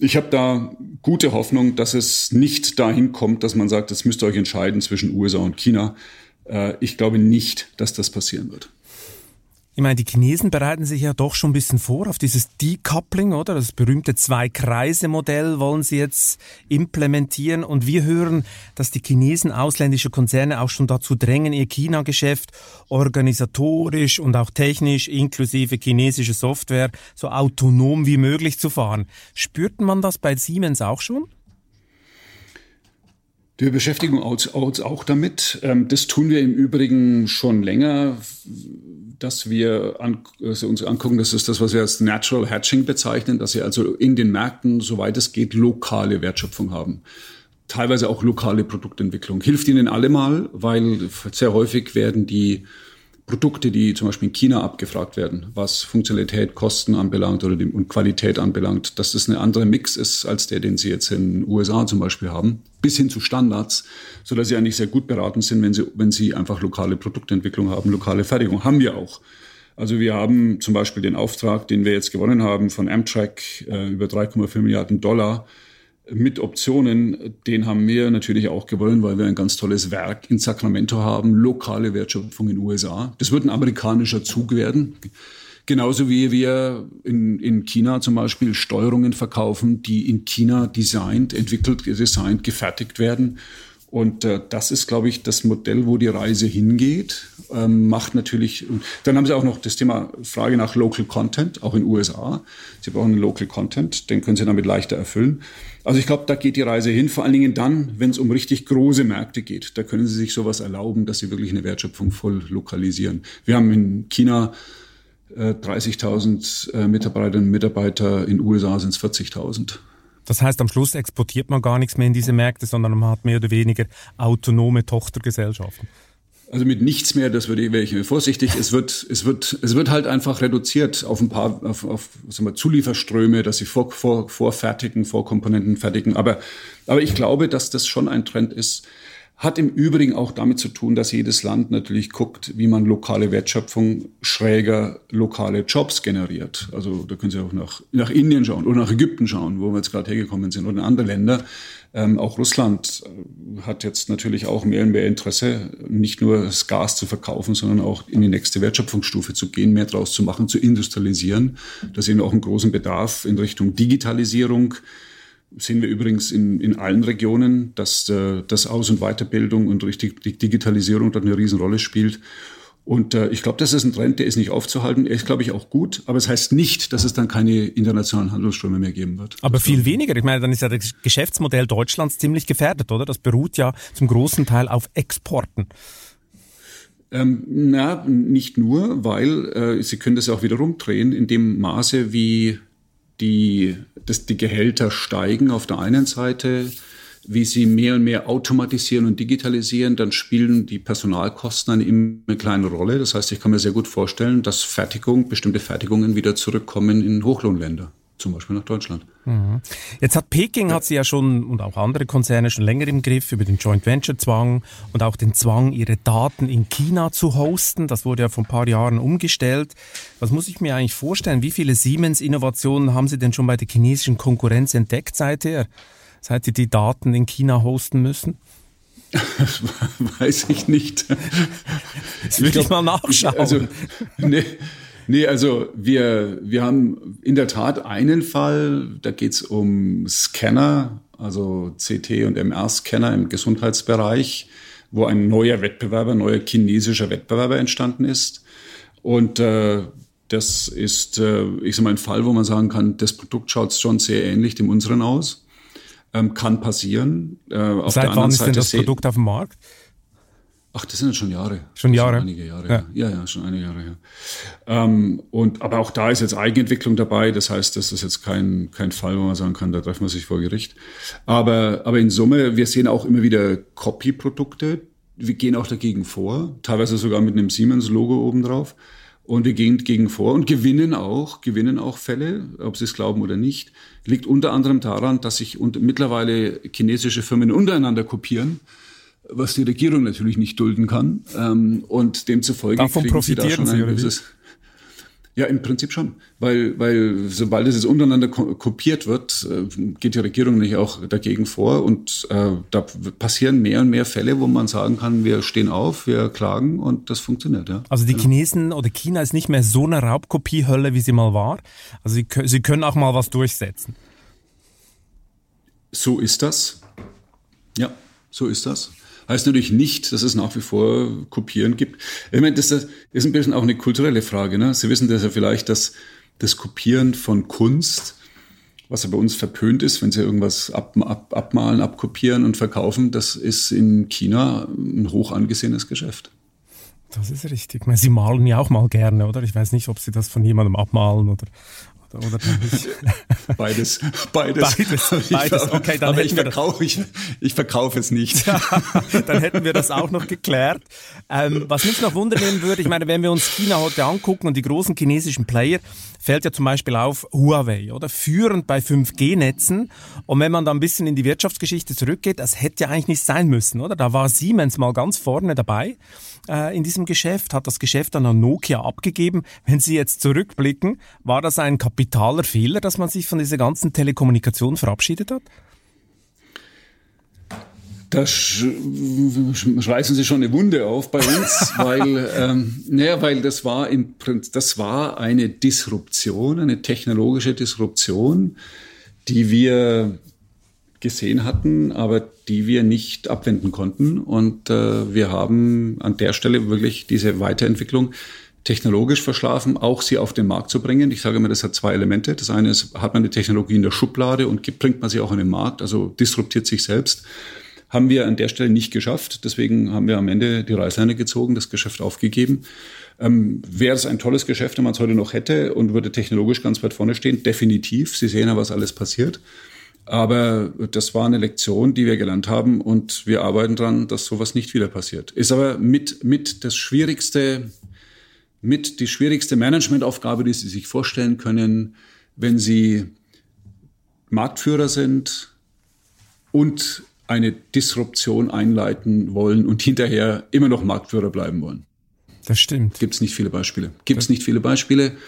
ich habe da gute Hoffnung, dass es nicht dahin kommt, dass man sagt, jetzt müsst ihr euch entscheiden zwischen USA und China. Äh, ich glaube nicht, dass das passieren wird. Ich meine, die Chinesen bereiten sich ja doch schon ein bisschen vor auf dieses Decoupling, oder? Das berühmte Zwei-Kreise-Modell wollen sie jetzt implementieren. Und wir hören, dass die Chinesen ausländische Konzerne auch schon dazu drängen, ihr China-Geschäft organisatorisch und auch technisch inklusive chinesische Software so autonom wie möglich zu fahren. Spürt man das bei Siemens auch schon? Wir beschäftigen uns auch damit. Ähm, das tun wir im Übrigen schon länger, dass wir also uns angucken, das ist das, was wir als Natural Hatching bezeichnen, dass wir also in den Märkten, soweit es geht, lokale Wertschöpfung haben. Teilweise auch lokale Produktentwicklung. Hilft ihnen allemal, weil sehr häufig werden die Produkte, die zum Beispiel in China abgefragt werden, was Funktionalität, Kosten anbelangt oder die, und Qualität anbelangt, dass das ein anderer Mix ist als der, den Sie jetzt in den USA zum Beispiel haben, bis hin zu Standards, so dass Sie eigentlich sehr gut beraten sind, wenn Sie, wenn Sie einfach lokale Produktentwicklung haben, lokale Fertigung. Haben wir auch. Also wir haben zum Beispiel den Auftrag, den wir jetzt gewonnen haben von Amtrak äh, über 3,4 Milliarden Dollar, mit Optionen, den haben wir natürlich auch gewollt, weil wir ein ganz tolles Werk in Sacramento haben, lokale Wertschöpfung in den USA. Das wird ein amerikanischer Zug werden. Genauso wie wir in, in China zum Beispiel Steuerungen verkaufen, die in China designt, entwickelt, designt, gefertigt werden. Und äh, das ist, glaube ich, das Modell, wo die Reise hingeht. Ähm, macht natürlich. Dann haben Sie auch noch das Thema Frage nach Local Content, auch in USA. Sie brauchen einen Local Content, den können Sie damit leichter erfüllen. Also ich glaube, da geht die Reise hin, vor allen Dingen dann, wenn es um richtig große Märkte geht. Da können Sie sich sowas erlauben, dass Sie wirklich eine Wertschöpfung voll lokalisieren. Wir haben in China äh, 30.000 äh, Mitarbeiterinnen und Mitarbeiter, in USA sind es 40.000. Das heißt, am Schluss exportiert man gar nichts mehr in diese Märkte, sondern man hat mehr oder weniger autonome Tochtergesellschaften. Also mit nichts mehr, das würde wäre ich vorsichtig. Es wird, es wird, es wird halt einfach reduziert auf ein paar, auf, auf sagen wir, Zulieferströme, dass sie vor, vor, vorfertigen, Vorkomponenten fertigen. Aber, aber ich glaube, dass das schon ein Trend ist, hat im Übrigen auch damit zu tun, dass jedes Land natürlich guckt, wie man lokale Wertschöpfung schräger lokale Jobs generiert. Also da können Sie auch nach, nach Indien schauen oder nach Ägypten schauen, wo wir jetzt gerade hergekommen sind, oder in andere Länder. Ähm, auch Russland äh, hat jetzt natürlich auch mehr und mehr Interesse, nicht nur das Gas zu verkaufen, sondern auch in die nächste Wertschöpfungsstufe zu gehen, mehr draus zu machen, zu industrialisieren. Da sehen wir auch einen großen Bedarf in Richtung Digitalisierung sehen wir übrigens in, in allen Regionen, dass äh, das Aus- und Weiterbildung und richtig die Digitalisierung dort eine Riesenrolle spielt. Und äh, ich glaube, das ist ein Trend, der ist nicht aufzuhalten. Er ist, glaube ich, auch gut. Aber es das heißt nicht, dass es dann keine internationalen Handelsströme mehr geben wird. Aber viel weniger. Ich meine, dann ist ja das Geschäftsmodell Deutschlands ziemlich gefährdet, oder? Das beruht ja zum großen Teil auf Exporten. Ähm, na, nicht nur, weil äh, Sie können das ja auch wieder rumdrehen, in dem Maße, wie die, dass die Gehälter steigen auf der einen Seite, wie sie mehr und mehr automatisieren und digitalisieren, dann spielen die Personalkosten eine immer kleine Rolle. Das heißt, ich kann mir sehr gut vorstellen, dass Fertigung, bestimmte Fertigungen wieder zurückkommen in Hochlohnländer zum Beispiel nach Deutschland. Mhm. Jetzt hat Peking, ja. hat sie ja schon und auch andere Konzerne schon länger im Griff über den Joint Venture Zwang und auch den Zwang, ihre Daten in China zu hosten. Das wurde ja vor ein paar Jahren umgestellt. Was muss ich mir eigentlich vorstellen? Wie viele Siemens-Innovationen haben Sie denn schon bei der chinesischen Konkurrenz entdeckt seither? Seit Sie die Daten in China hosten müssen? Das weiß ich nicht. Das würde ich, ich mal nachschauen. Also, nee, Nee, also wir, wir haben in der Tat einen Fall, da geht es um Scanner, also CT- und MR-Scanner im Gesundheitsbereich, wo ein neuer Wettbewerber, neuer chinesischer Wettbewerber entstanden ist. Und äh, das ist, äh, ich sag mal, ein Fall, wo man sagen kann, das Produkt schaut schon sehr ähnlich dem unseren aus. Ähm, kann passieren. Äh, Seit wann ist denn das Produkt auf dem Markt? Ach, das sind schon Jahre. Schon Jahre? Schon einige Jahre. Ja. ja, ja, schon einige Jahre. Ja. Ähm, und, aber auch da ist jetzt Eigenentwicklung dabei. Das heißt, das ist jetzt kein, kein Fall, wo man sagen kann, da treffen wir sich vor Gericht. Aber, aber in Summe, wir sehen auch immer wieder Copy-Produkte. Wir gehen auch dagegen vor, teilweise sogar mit einem Siemens-Logo obendrauf. Und wir gehen dagegen vor und gewinnen auch, gewinnen auch Fälle, ob Sie es glauben oder nicht. Liegt unter anderem daran, dass sich mittlerweile chinesische Firmen untereinander kopieren was die Regierung natürlich nicht dulden kann. Ähm, und demzufolge Davon profitieren sie, da ein gewisses, ja, im Prinzip schon. Weil, weil sobald es untereinander kopiert wird, äh, geht die Regierung nicht auch dagegen vor. Und äh, da passieren mehr und mehr Fälle, wo man sagen kann, wir stehen auf, wir klagen und das funktioniert. Ja. Also die genau. Chinesen oder China ist nicht mehr so eine Raubkopiehölle, wie sie mal war. Also sie, sie können auch mal was durchsetzen. So ist das. Ja, so ist das. Heißt natürlich nicht, dass es nach wie vor Kopieren gibt. Ich meine, das ist ein bisschen auch eine kulturelle Frage. Ne? Sie wissen das ja vielleicht, dass das Kopieren von Kunst was ja bei uns verpönt ist, wenn sie irgendwas ab, ab, abmalen, abkopieren und verkaufen, das ist in China ein hoch angesehenes Geschäft. Das ist richtig. Sie malen ja auch mal gerne, oder? Ich weiß nicht, ob Sie das von jemandem abmalen oder, oder (laughs) beides, beides. Beides, (laughs) beides. Okay, dann Aber ich verkaufe, ich, ich verkaufe es nicht. (laughs) dann hätten wir das auch noch geklärt. Ähm, was mich noch wundern würde, ich meine, wenn wir uns China heute angucken und die großen chinesischen Player, fällt ja zum Beispiel auf Huawei, oder? Führend bei 5G-Netzen. Und wenn man da ein bisschen in die Wirtschaftsgeschichte zurückgeht, das hätte ja eigentlich nicht sein müssen, oder? Da war Siemens mal ganz vorne dabei äh, in diesem Geschäft, hat das Geschäft dann an Nokia abgegeben. Wenn Sie jetzt zurückblicken, war das ein kapitaler Fehler, dass man sich von dieser ganzen Telekommunikation verabschiedet hat? Da sch schreißen Sie schon eine Wunde auf bei uns, (laughs) weil, ähm, naja, weil das war im Prinzip, das war eine Disruption, eine technologische Disruption, die wir gesehen hatten, aber die wir nicht abwenden konnten. Und äh, wir haben an der Stelle wirklich diese Weiterentwicklung technologisch verschlafen, auch sie auf den Markt zu bringen. Ich sage immer, das hat zwei Elemente. Das eine ist, hat man die Technologie in der Schublade und bringt man sie auch an den Markt, also disruptiert sich selbst. Haben wir an der Stelle nicht geschafft. Deswegen haben wir am Ende die Reißleine gezogen, das Geschäft aufgegeben. Ähm, Wäre es ein tolles Geschäft, wenn man es heute noch hätte und würde technologisch ganz weit vorne stehen? Definitiv. Sie sehen ja, was alles passiert. Aber das war eine Lektion, die wir gelernt haben und wir arbeiten daran, dass sowas nicht wieder passiert. Ist aber mit, mit das schwierigste, mit die schwierigste Managementaufgabe, die Sie sich vorstellen können, wenn Sie Marktführer sind und eine Disruption einleiten wollen und hinterher immer noch Marktführer bleiben wollen. Das stimmt. Gibt es nicht viele Beispiele. Gibt es nicht viele Beispiele.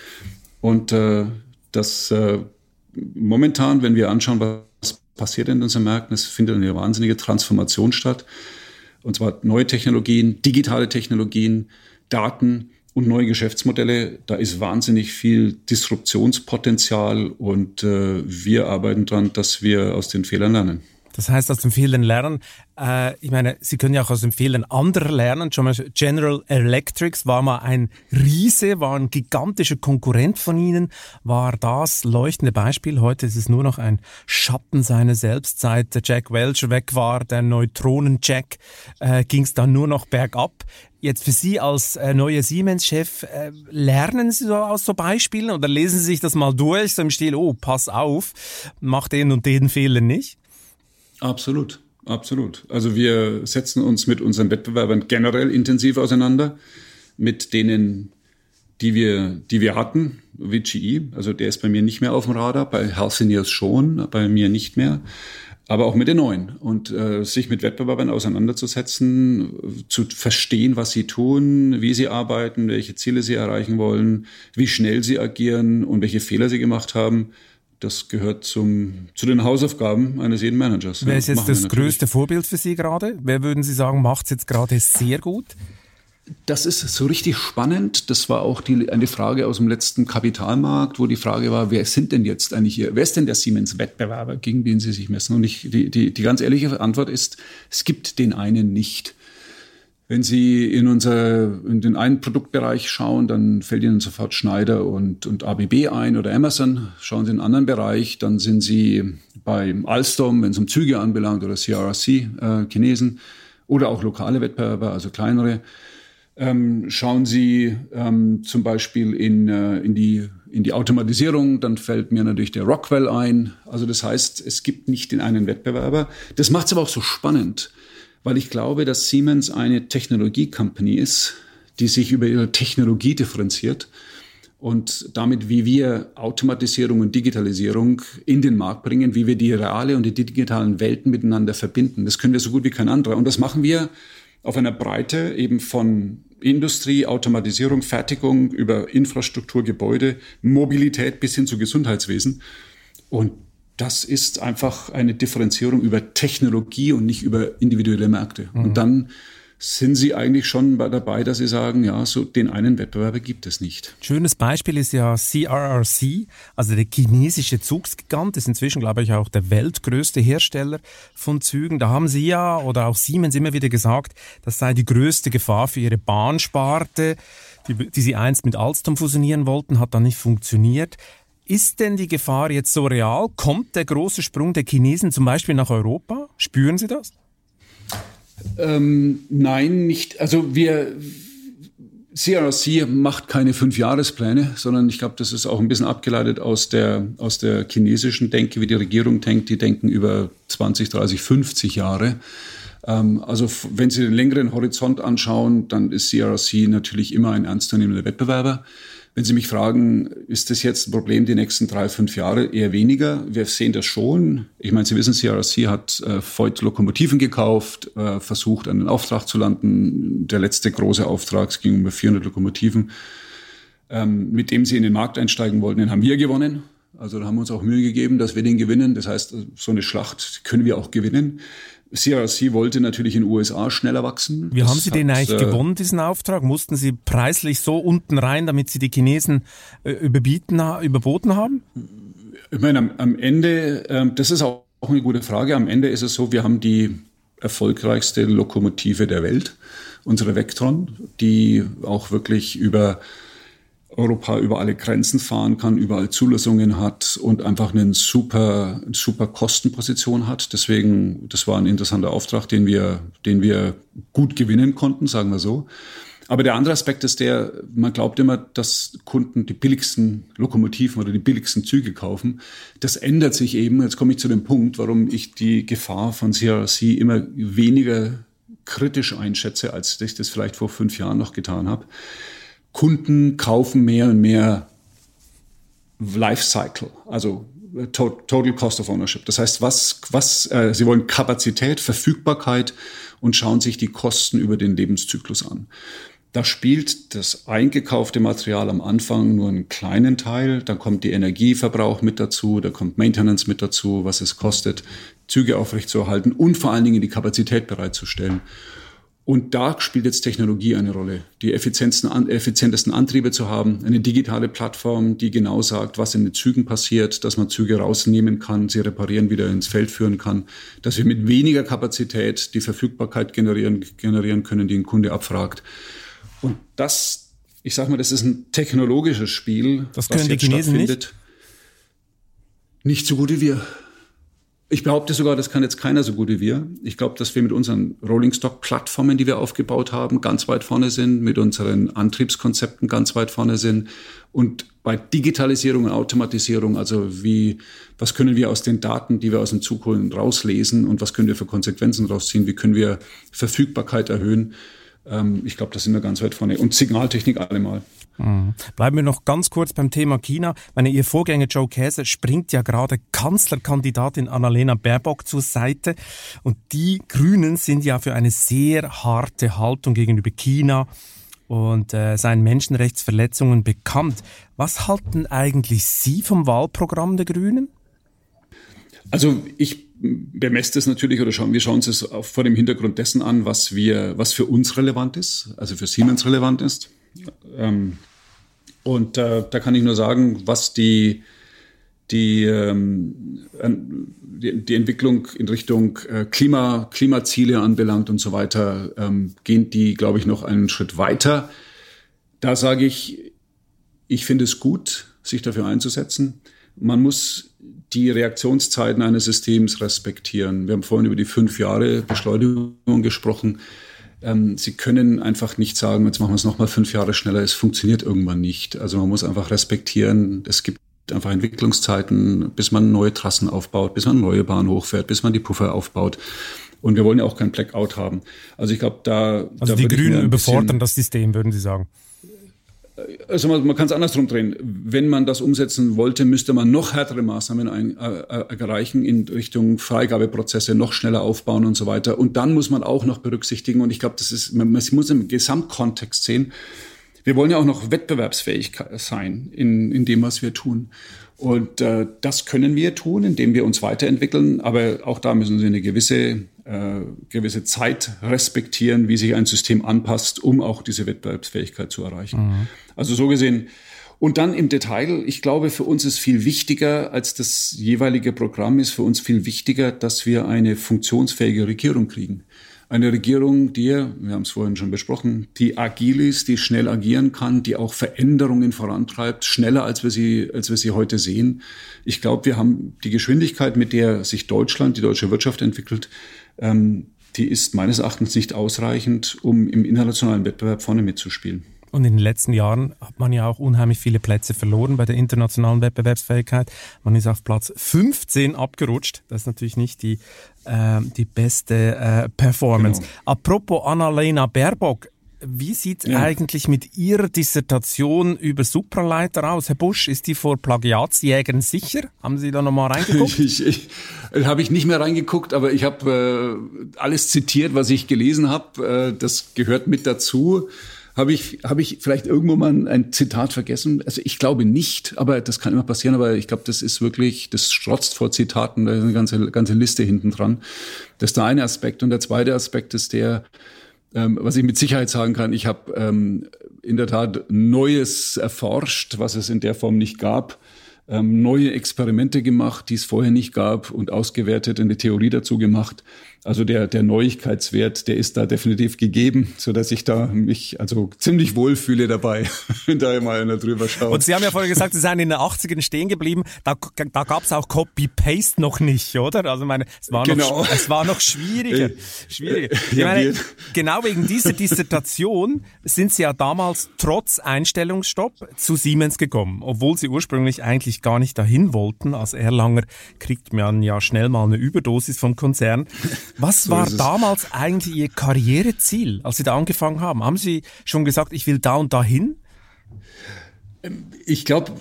Und äh, das äh, momentan, wenn wir anschauen, was passiert in unseren Märkten. Es findet eine wahnsinnige Transformation statt. Und zwar neue Technologien, digitale Technologien, Daten und neue Geschäftsmodelle. Da ist wahnsinnig viel Disruptionspotenzial und äh, wir arbeiten daran, dass wir aus den Fehlern lernen. Das heißt, aus den Fehlern lernen. Äh, ich meine, Sie können ja auch aus den Fehlern anderer lernen. Schon mal General Electrics war mal ein Riese, war ein gigantischer Konkurrent von Ihnen, war das leuchtende Beispiel. Heute ist es nur noch ein Schatten seiner selbst. Seit Jack Welch weg war, der Neutronen-Jack, äh, ging es dann nur noch bergab. Jetzt für Sie als äh, neuer Siemens-Chef, äh, lernen Sie so aus so Beispielen oder lesen Sie sich das mal durch, so im Stil, oh, pass auf, mach den und den Fehler nicht? Absolut, absolut. Also wir setzen uns mit unseren Wettbewerbern generell intensiv auseinander, mit denen, die wir, die wir hatten, GE. Also der ist bei mir nicht mehr auf dem Radar, bei Healthineers schon, bei mir nicht mehr. Aber auch mit den neuen und äh, sich mit Wettbewerbern auseinanderzusetzen, zu verstehen, was sie tun, wie sie arbeiten, welche Ziele sie erreichen wollen, wie schnell sie agieren und welche Fehler sie gemacht haben das gehört zum, zu den Hausaufgaben eines jeden Managers. Wer ist jetzt das größte Vorbild für Sie gerade? Wer würden Sie sagen, macht es jetzt gerade sehr gut? Das ist so richtig spannend. Das war auch die, eine Frage aus dem letzten Kapitalmarkt, wo die Frage war, wer sind denn jetzt eigentlich hier? Wer ist denn der Siemens-Wettbewerber, gegen den Sie sich messen? Und ich, die, die, die ganz ehrliche Antwort ist, es gibt den einen nicht. Wenn Sie in, unser, in den einen Produktbereich schauen, dann fällt Ihnen sofort Schneider und, und ABB ein oder Amazon. Schauen Sie in einen anderen Bereich, dann sind Sie bei Alstom, wenn es um Züge anbelangt, oder CRRC, äh, Chinesen, oder auch lokale Wettbewerber, also kleinere. Ähm, schauen Sie ähm, zum Beispiel in, äh, in, die, in die Automatisierung, dann fällt mir natürlich der Rockwell ein. Also das heißt, es gibt nicht den einen Wettbewerber. Das macht es aber auch so spannend weil ich glaube, dass Siemens eine Technologie-Company ist, die sich über ihre Technologie differenziert und damit, wie wir Automatisierung und Digitalisierung in den Markt bringen, wie wir die reale und die digitalen Welten miteinander verbinden. Das können wir so gut wie kein anderer. Und das machen wir auf einer Breite eben von Industrie, Automatisierung, Fertigung über Infrastruktur, Gebäude, Mobilität bis hin zu Gesundheitswesen. Und das ist einfach eine Differenzierung über Technologie und nicht über individuelle Märkte. Mhm. Und dann sind Sie eigentlich schon dabei, dass Sie sagen, ja, so den einen Wettbewerber gibt es nicht. Schönes Beispiel ist ja CRRC, also der chinesische Zugsgigant, ist inzwischen, glaube ich, auch der weltgrößte Hersteller von Zügen. Da haben Sie ja oder auch Siemens immer wieder gesagt, das sei die größte Gefahr für Ihre Bahnsparte, die, die Sie einst mit Alstom fusionieren wollten, hat dann nicht funktioniert. Ist denn die Gefahr jetzt so real? Kommt der große Sprung der Chinesen zum Beispiel nach Europa? Spüren Sie das? Ähm, nein, nicht. Also wir, CRC macht keine Fünfjahrespläne, sondern ich glaube, das ist auch ein bisschen abgeleitet aus der, aus der chinesischen Denke, wie die Regierung denkt. Die denken über 20, 30, 50 Jahre. Ähm, also wenn Sie den längeren Horizont anschauen, dann ist CRC natürlich immer ein ernstzunehmender Wettbewerber. Wenn Sie mich fragen, ist das jetzt ein Problem die nächsten drei, fünf Jahre? Eher weniger. Wir sehen das schon. Ich meine, Sie wissen, CRC hat äh, Voigt Lokomotiven gekauft, äh, versucht, einen Auftrag zu landen. Der letzte große Auftrag, es ging um 400 Lokomotiven, ähm, mit dem sie in den Markt einsteigen wollten, den haben wir gewonnen. Also da haben wir uns auch Mühe gegeben, dass wir den gewinnen. Das heißt, so eine Schlacht können wir auch gewinnen. CRC wollte natürlich in den USA schneller wachsen. Wie das haben Sie den eigentlich äh, gewonnen, diesen Auftrag? Mussten Sie preislich so unten rein, damit Sie die Chinesen äh, überbieten, überboten haben? Ich meine, am, am Ende, äh, das ist auch eine gute Frage. Am Ende ist es so, wir haben die erfolgreichste Lokomotive der Welt, unsere Vectron, die auch wirklich über Europa über alle Grenzen fahren kann, überall Zulassungen hat und einfach eine super, super Kostenposition hat. Deswegen, das war ein interessanter Auftrag, den wir, den wir gut gewinnen konnten, sagen wir so. Aber der andere Aspekt ist der, man glaubt immer, dass Kunden die billigsten Lokomotiven oder die billigsten Züge kaufen. Das ändert sich eben. Jetzt komme ich zu dem Punkt, warum ich die Gefahr von CRC immer weniger kritisch einschätze, als ich das vielleicht vor fünf Jahren noch getan habe. Kunden kaufen mehr und mehr Lifecycle, also äh, Total Cost of Ownership. Das heißt, was, was, äh, sie wollen Kapazität, Verfügbarkeit und schauen sich die Kosten über den Lebenszyklus an. Da spielt das eingekaufte Material am Anfang nur einen kleinen Teil. Dann kommt die Energieverbrauch mit dazu, da kommt Maintenance mit dazu, was es kostet, Züge aufrechtzuerhalten und vor allen Dingen die Kapazität bereitzustellen. Und da spielt jetzt Technologie eine Rolle, die effizientesten Antriebe zu haben, eine digitale Plattform, die genau sagt, was in den Zügen passiert, dass man Züge rausnehmen kann, sie reparieren, wieder ins Feld führen kann, dass wir mit weniger Kapazität die Verfügbarkeit generieren, generieren können, die ein Kunde abfragt. Und das, ich sage mal, das ist ein technologisches Spiel, das können was die Chinesen Nicht? nicht so gut wie wir. Ich behaupte sogar, das kann jetzt keiner so gut wie wir. Ich glaube, dass wir mit unseren Rolling Stock Plattformen, die wir aufgebaut haben, ganz weit vorne sind, mit unseren Antriebskonzepten ganz weit vorne sind. Und bei Digitalisierung und Automatisierung, also wie, was können wir aus den Daten, die wir aus dem Zug holen, rauslesen und was können wir für Konsequenzen rausziehen? Wie können wir Verfügbarkeit erhöhen? Ähm, ich glaube, da sind wir ganz weit vorne. Und Signaltechnik allemal. Mhm. Bleiben wir noch ganz kurz beim Thema China. Meine, Ihr Vorgänger Joe Käse springt ja gerade Kanzlerkandidatin Annalena Baerbock zur Seite. Und die Grünen sind ja für eine sehr harte Haltung gegenüber China und äh, seinen Menschenrechtsverletzungen bekannt. Was halten eigentlich Sie vom Wahlprogramm der Grünen? Also ich bemesse es natürlich oder schauen wir schauen es vor dem Hintergrund dessen an, was wir, was für uns relevant ist, also für Siemens relevant ist. Ähm, und äh, da kann ich nur sagen, was die, die, ähm, die, die, Entwicklung in Richtung äh, Klima, Klimaziele anbelangt und so weiter, ähm, gehen die, glaube ich, noch einen Schritt weiter. Da sage ich, ich finde es gut, sich dafür einzusetzen. Man muss die Reaktionszeiten eines Systems respektieren. Wir haben vorhin über die fünf Jahre Beschleunigung gesprochen. Ähm, sie können einfach nicht sagen, jetzt machen wir es nochmal fünf Jahre schneller. Es funktioniert irgendwann nicht. Also man muss einfach respektieren, es gibt einfach Entwicklungszeiten, bis man neue Trassen aufbaut, bis man neue Bahn hochfährt, bis man die Puffer aufbaut. Und wir wollen ja auch kein Blackout haben. Also ich glaube, da. Also da die Grünen überfordern das System, würden Sie sagen? Also man, man kann es andersrum drehen. Wenn man das umsetzen wollte, müsste man noch härtere Maßnahmen ein, äh, äh, erreichen in Richtung Freigabeprozesse, noch schneller aufbauen und so weiter. Und dann muss man auch noch berücksichtigen, und ich glaube, das ist, man, man muss im Gesamtkontext sehen, wir wollen ja auch noch wettbewerbsfähig sein in, in dem, was wir tun. Und äh, das können wir tun, indem wir uns weiterentwickeln. Aber auch da müssen Sie eine gewisse, äh, gewisse Zeit respektieren, wie sich ein System anpasst, um auch diese Wettbewerbsfähigkeit zu erreichen. Mhm. Also so gesehen. Und dann im Detail, ich glaube, für uns ist viel wichtiger als das jeweilige Programm, ist für uns viel wichtiger, dass wir eine funktionsfähige Regierung kriegen. Eine Regierung, die, wir haben es vorhin schon besprochen, die agil ist, die schnell agieren kann, die auch Veränderungen vorantreibt, schneller als wir sie, als wir sie heute sehen. Ich glaube, wir haben die Geschwindigkeit, mit der sich Deutschland, die deutsche Wirtschaft entwickelt, ähm, die ist meines Erachtens nicht ausreichend, um im internationalen Wettbewerb vorne mitzuspielen. Und in den letzten Jahren hat man ja auch unheimlich viele Plätze verloren bei der internationalen Wettbewerbsfähigkeit. Man ist auf Platz 15 abgerutscht. Das ist natürlich nicht die, äh, die beste äh, Performance. Genau. Apropos Annalena Baerbock, wie sieht es ja. eigentlich mit Ihrer Dissertation über Supraleiter aus? Herr Busch, ist die vor Plagiatsjägern sicher? Haben Sie da nochmal reingeguckt? (laughs) ich, ich, habe ich nicht mehr reingeguckt, aber ich habe äh, alles zitiert, was ich gelesen habe. Äh, das gehört mit dazu. Habe ich, habe ich vielleicht irgendwo mal ein, ein, Zitat vergessen? Also ich glaube nicht, aber das kann immer passieren. Aber ich glaube, das ist wirklich, das strotzt vor Zitaten. Da ist eine ganze, ganze Liste hinten dran. Das ist der eine Aspekt. Und der zweite Aspekt ist der, ähm, was ich mit Sicherheit sagen kann. Ich habe ähm, in der Tat Neues erforscht, was es in der Form nicht gab ähm, neue Experimente gemacht, die es vorher nicht gab und ausgewertet, eine Theorie dazu gemacht. Also der, der Neuigkeitswert, der ist da definitiv gegeben, so dass ich da mich also ziemlich wohlfühle dabei, (laughs) wenn da immer einer drüber schaut. Und Sie haben ja vorher gesagt, Sie seien in den 80ern stehen geblieben. Da, da gab es auch Copy-Paste noch nicht, oder? Also meine, es war genau. noch, es war noch schwieriger. schwieriger. Ich meine, genau wegen dieser Dissertation sind Sie ja damals trotz Einstellungsstopp zu Siemens gekommen, obwohl Sie ursprünglich eigentlich gar nicht dahin wollten. Als Erlanger kriegt man ja schnell mal eine Überdosis vom Konzern. Was so war damals eigentlich Ihr Karriereziel, als Sie da angefangen haben? Haben Sie schon gesagt, ich will da und dahin? Ähm, ich glaube,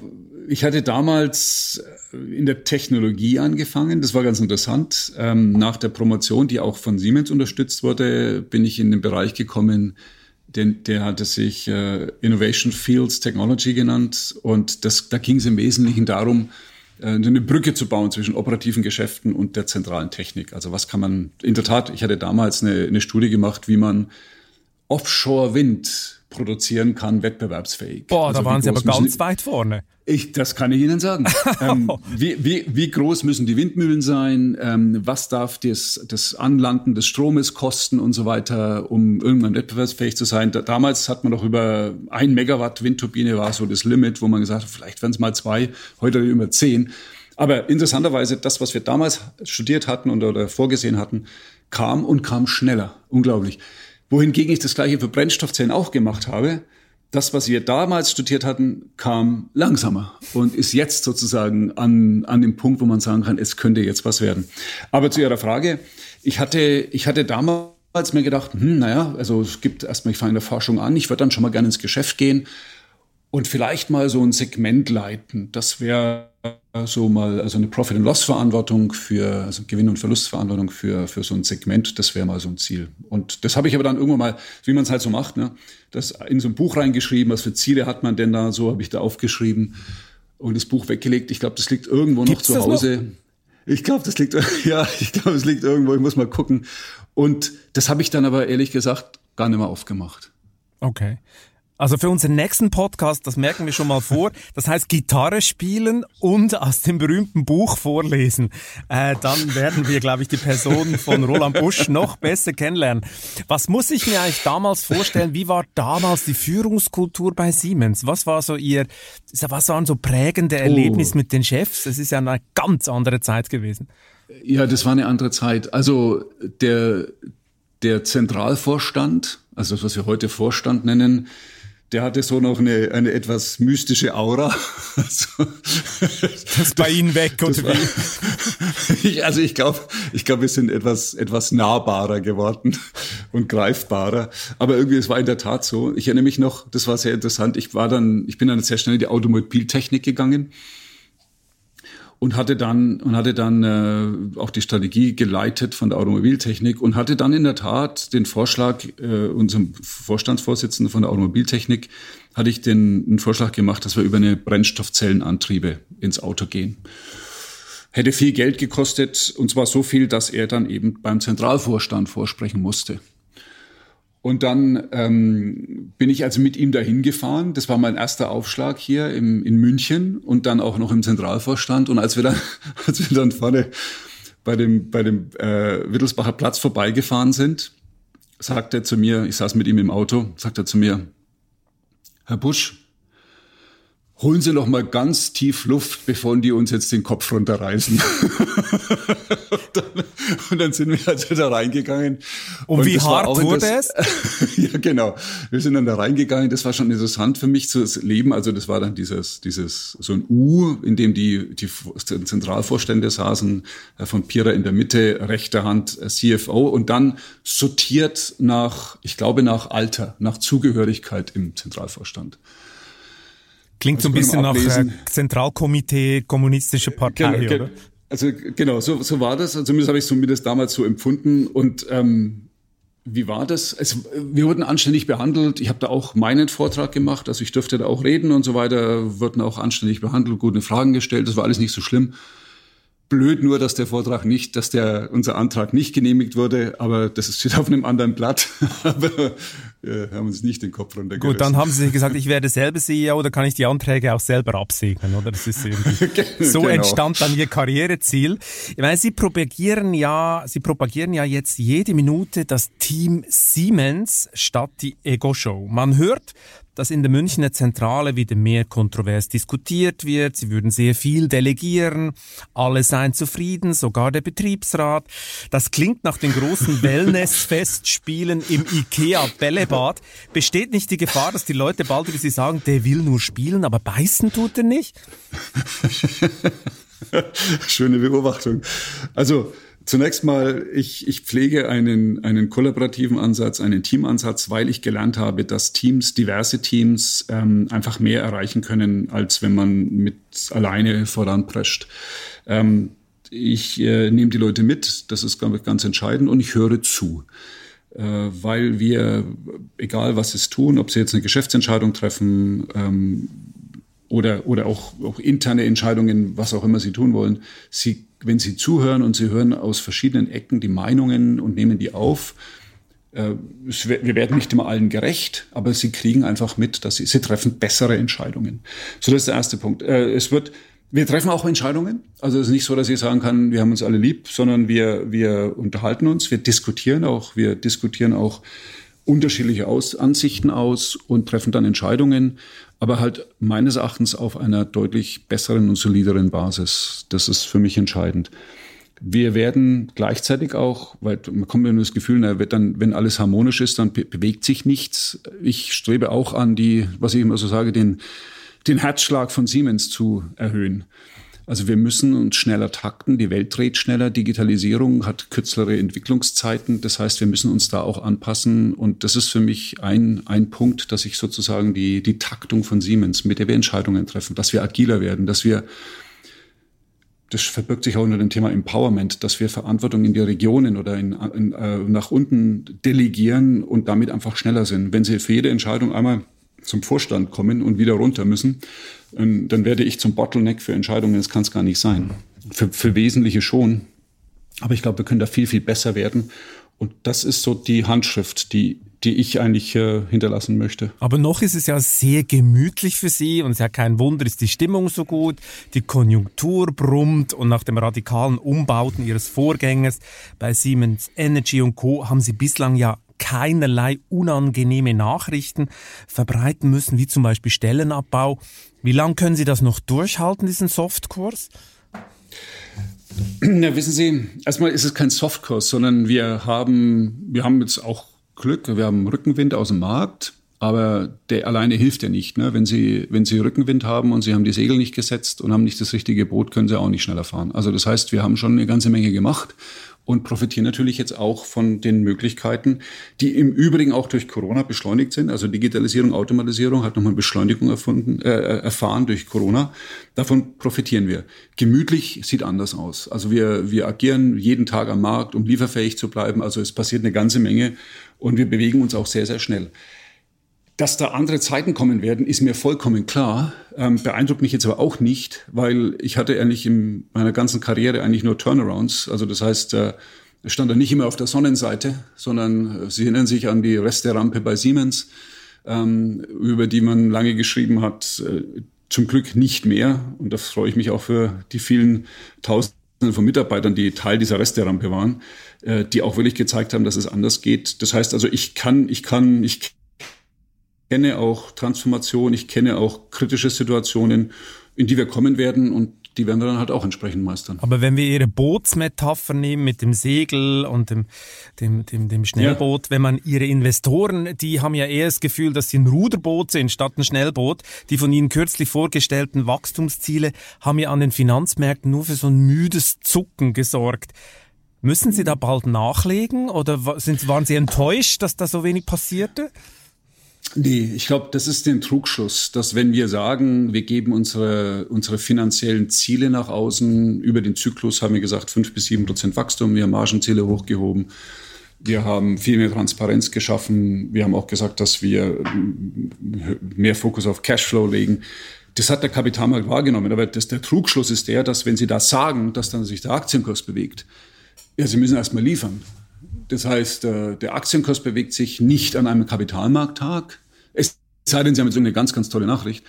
ich hatte damals äh, in der Technologie angefangen. Das war ganz interessant. Ähm, nach der Promotion, die auch von Siemens unterstützt wurde, bin ich in den Bereich gekommen, den, der hatte sich äh, Innovation Fields Technology genannt. Und das, da ging es im Wesentlichen darum, eine Brücke zu bauen zwischen operativen Geschäften und der zentralen Technik. Also was kann man, in der Tat, ich hatte damals eine, eine Studie gemacht, wie man Offshore-Wind produzieren kann, wettbewerbsfähig. Boah, also da waren Sie aber ganz weit vorne. Ich, das kann ich Ihnen sagen. (laughs) ähm, wie, wie, wie groß müssen die Windmühlen sein? Ähm, was darf das, das Anlanden des Stromes kosten und so weiter, um irgendwann wettbewerbsfähig zu sein? Da, damals hat man doch über ein Megawatt Windturbine war so das Limit, wo man gesagt hat, vielleicht werden es mal zwei, heute über zehn. Aber interessanterweise, das, was wir damals studiert hatten oder, oder vorgesehen hatten, kam und kam schneller. Unglaublich. Wohingegen ich das gleiche für Brennstoffzellen auch gemacht habe. Das, was wir damals studiert hatten, kam langsamer und ist jetzt sozusagen an, an dem Punkt, wo man sagen kann, es könnte jetzt was werden. Aber zu Ihrer Frage, ich hatte, ich hatte damals mir gedacht, hm, naja, also es gibt erstmal, ich fange in der Forschung an, ich würde dann schon mal gerne ins Geschäft gehen und vielleicht mal so ein Segment leiten. Das wäre so mal, also eine Profit- and Loss-Verantwortung für, also Gewinn- und Verlustverantwortung für, für so ein Segment, das wäre mal so ein Ziel. Und das habe ich aber dann irgendwann mal, wie man es halt so macht, ne, das in so ein Buch reingeschrieben, was für Ziele hat man denn da, so habe ich da aufgeschrieben und das Buch weggelegt. Ich glaube, das liegt irgendwo Gibt's noch zu Hause. Noch? Ich glaube, das liegt, (laughs) ja, ich glaube, es liegt irgendwo, ich muss mal gucken. Und das habe ich dann aber ehrlich gesagt gar nicht mehr aufgemacht. Okay. Also für unseren nächsten Podcast, das merken wir schon mal vor, das heißt Gitarre spielen und aus dem berühmten Buch vorlesen. Äh, dann werden wir, glaube ich, die Person von Roland Busch noch besser kennenlernen. Was muss ich mir eigentlich damals vorstellen? Wie war damals die Führungskultur bei Siemens? Was war so Ihr, was waren so prägende oh. Erlebnisse oh. mit den Chefs? Es ist ja eine ganz andere Zeit gewesen. Ja, das war eine andere Zeit. Also der, der Zentralvorstand, also das, was wir heute Vorstand nennen, der hatte so noch eine, eine etwas mystische Aura. (laughs) Also, das bei Ihnen weg, oder wie? (laughs) ich, also ich glaube, ich glaube, wir sind etwas, etwas nahbarer geworden (laughs) und greifbarer. Aber irgendwie, es war in der Tat so. Ich erinnere mich noch, das war sehr interessant. Ich war dann, ich bin dann sehr schnell in die Automobiltechnik gegangen und hatte dann und hatte dann äh, auch die Strategie geleitet von der Automobiltechnik und hatte dann in der Tat den Vorschlag äh, unserem Vorstandsvorsitzenden von der Automobiltechnik hatte ich den einen Vorschlag gemacht, dass wir über eine Brennstoffzellenantriebe ins Auto gehen. Hätte viel Geld gekostet und zwar so viel, dass er dann eben beim Zentralvorstand vorsprechen musste. Und dann ähm, bin ich also mit ihm dahin gefahren. Das war mein erster Aufschlag hier im, in München und dann auch noch im Zentralvorstand. Und als wir dann, (laughs) als wir dann vorne bei dem, bei dem äh, Wittelsbacher Platz vorbeigefahren sind, sagt er zu mir, ich saß mit ihm im Auto, sagt er zu mir, Herr Busch, holen Sie noch mal ganz tief Luft, bevor die uns jetzt den Kopf runterreißen. und, (laughs) dann, und, dann, sind wir also da reingegangen. Und, und wie hart wurde es? (laughs) ja, genau. Wir sind dann da reingegangen. Das war schon interessant für mich zu leben. Also das war dann dieses, dieses so ein U, in dem die, die Zentralvorstände saßen, von Pira in der Mitte, rechter Hand äh, CFO und dann sortiert nach, ich glaube nach Alter, nach Zugehörigkeit im Zentralvorstand. Klingt so ein bisschen nach äh, Zentralkomitee Kommunistische Partei, genau, oder? Also genau, so, so war das. Also zumindest habe ich es zumindest damals so empfunden. Und ähm, wie war das? Also, wir wurden anständig behandelt. Ich habe da auch meinen Vortrag gemacht. Also ich durfte da auch reden und so weiter. Wurden auch anständig behandelt, gute Fragen gestellt. Das war alles nicht so schlimm. Blöd nur, dass der Vortrag nicht, dass der unser Antrag nicht genehmigt wurde, aber das steht (laughs) auf einem anderen Blatt. (laughs) aber wir haben uns nicht den Kopf runtergerissen. Gut, dann haben Sie gesagt, ich werde selber CEO oder kann ich die Anträge auch selber absegnen, oder? Das ist irgendwie (laughs) so genau. entstand dann Ihr Karriereziel. Ich meine, Sie propagieren ja, Sie propagieren ja jetzt jede Minute das Team Siemens statt die Ego-Show. Man hört, dass in der Münchner Zentrale wieder mehr kontrovers diskutiert wird. Sie würden sehr viel delegieren. Alle seien zufrieden, sogar der Betriebsrat. Das klingt nach den großen (laughs) Wellness-Festspielen im IKEA Bällebad. Besteht nicht die Gefahr, dass die Leute bald über sie sagen, der will nur spielen, aber beißen tut er nicht? (laughs) Schöne Beobachtung. Also, Zunächst mal, ich, ich pflege einen, einen kollaborativen Ansatz, einen Teamansatz, weil ich gelernt habe, dass Teams, diverse Teams ähm, einfach mehr erreichen können, als wenn man mit alleine voranprescht. Ähm, ich äh, nehme die Leute mit, das ist ganz, ganz entscheidend, und ich höre zu äh, weil wir, egal was sie tun, ob sie jetzt eine Geschäftsentscheidung treffen ähm, oder, oder auch, auch interne Entscheidungen, was auch immer sie tun wollen, sie wenn Sie zuhören und Sie hören aus verschiedenen Ecken die Meinungen und nehmen die auf, äh, wir werden nicht immer allen gerecht, aber Sie kriegen einfach mit, dass Sie, Sie treffen bessere Entscheidungen. So, das ist der erste Punkt. Äh, es wird, wir treffen auch Entscheidungen. Also es ist nicht so, dass ich sagen kann, wir haben uns alle lieb, sondern wir, wir unterhalten uns, wir diskutieren auch, wir diskutieren auch unterschiedliche aus Ansichten aus und treffen dann Entscheidungen aber halt meines Erachtens auf einer deutlich besseren und solideren Basis. Das ist für mich entscheidend. Wir werden gleichzeitig auch, weil man kommt mir nur das Gefühl, na, wird dann, wenn alles harmonisch ist, dann bewegt sich nichts. Ich strebe auch an, die, was ich immer so sage, den, den Herzschlag von Siemens zu erhöhen. Also wir müssen uns schneller takten. Die Welt dreht schneller. Digitalisierung hat kürzere Entwicklungszeiten. Das heißt, wir müssen uns da auch anpassen. Und das ist für mich ein, ein Punkt, dass ich sozusagen die, die Taktung von Siemens, mit der wir Entscheidungen treffen, dass wir agiler werden, dass wir das verbirgt sich auch unter dem Thema Empowerment, dass wir Verantwortung in die Regionen oder in, in, äh, nach unten delegieren und damit einfach schneller sind. Wenn Sie für jede Entscheidung einmal zum Vorstand kommen und wieder runter müssen, dann werde ich zum Bottleneck für Entscheidungen. Das kann es gar nicht sein. Für, für Wesentliche schon. Aber ich glaube, wir können da viel, viel besser werden. Und das ist so die Handschrift, die, die ich eigentlich äh, hinterlassen möchte. Aber noch ist es ja sehr gemütlich für Sie und es ist ja kein Wunder, ist die Stimmung so gut, die Konjunktur brummt und nach dem radikalen Umbauten Ihres Vorgängers bei Siemens Energy und Co. haben Sie bislang ja keinerlei unangenehme Nachrichten verbreiten müssen, wie zum Beispiel Stellenabbau. Wie lange können Sie das noch durchhalten, diesen Softkurs? Ja, wissen Sie, erstmal ist es kein Softkurs, sondern wir haben, wir haben jetzt auch Glück, wir haben Rückenwind aus dem Markt, aber der alleine hilft ja nicht. Ne? Wenn, Sie, wenn Sie Rückenwind haben und Sie haben die Segel nicht gesetzt und haben nicht das richtige Boot, können Sie auch nicht schneller fahren. Also das heißt, wir haben schon eine ganze Menge gemacht und profitieren natürlich jetzt auch von den Möglichkeiten, die im Übrigen auch durch Corona beschleunigt sind. Also Digitalisierung, Automatisierung hat nochmal Beschleunigung erfunden, äh, erfahren durch Corona. Davon profitieren wir. Gemütlich sieht anders aus. Also wir, wir agieren jeden Tag am Markt, um lieferfähig zu bleiben. Also es passiert eine ganze Menge und wir bewegen uns auch sehr, sehr schnell. Dass da andere Zeiten kommen werden, ist mir vollkommen klar. Ähm, beeindruckt mich jetzt aber auch nicht, weil ich hatte eigentlich in meiner ganzen Karriere eigentlich nur Turnarounds. Also das heißt, äh, stand da nicht immer auf der Sonnenseite, sondern äh, Sie erinnern sich an die Resterampe bei Siemens, ähm, über die man lange geschrieben hat. Äh, zum Glück nicht mehr. Und da freue ich mich auch für die vielen tausend von Mitarbeitern, die Teil dieser Resterampe waren, äh, die auch wirklich gezeigt haben, dass es anders geht. Das heißt also, ich kann, ich kann, ich kenne auch Transformation, ich kenne auch kritische Situationen, in die wir kommen werden und die werden wir dann halt auch entsprechend meistern. Aber wenn wir Ihre Bootsmetapher nehmen mit dem Segel und dem, dem, dem, dem Schnellboot, ja. wenn man Ihre Investoren, die haben ja eher das Gefühl, dass sie ein Ruderboot sind statt ein Schnellboot. Die von Ihnen kürzlich vorgestellten Wachstumsziele haben ja an den Finanzmärkten nur für so ein müdes Zucken gesorgt. Müssen Sie da bald nachlegen oder sind, waren Sie enttäuscht, dass da so wenig passierte? Nee, ich glaube, das ist den Trugschluss, dass wenn wir sagen, wir geben unsere, unsere finanziellen Ziele nach außen, über den Zyklus haben wir gesagt, fünf bis sieben Prozent Wachstum, wir haben Margenziele hochgehoben, wir haben viel mehr Transparenz geschaffen, wir haben auch gesagt, dass wir mehr Fokus auf Cashflow legen. Das hat der Kapitalmarkt wahrgenommen, aber das, der Trugschluss ist der, dass wenn Sie das sagen, dass dann sich der Aktienkurs bewegt. Ja, Sie müssen erstmal liefern. Das heißt, äh, der Aktienkurs bewegt sich nicht an einem Kapitalmarkttag. Es sei denn, Sie haben jetzt eine ganz, ganz tolle Nachricht.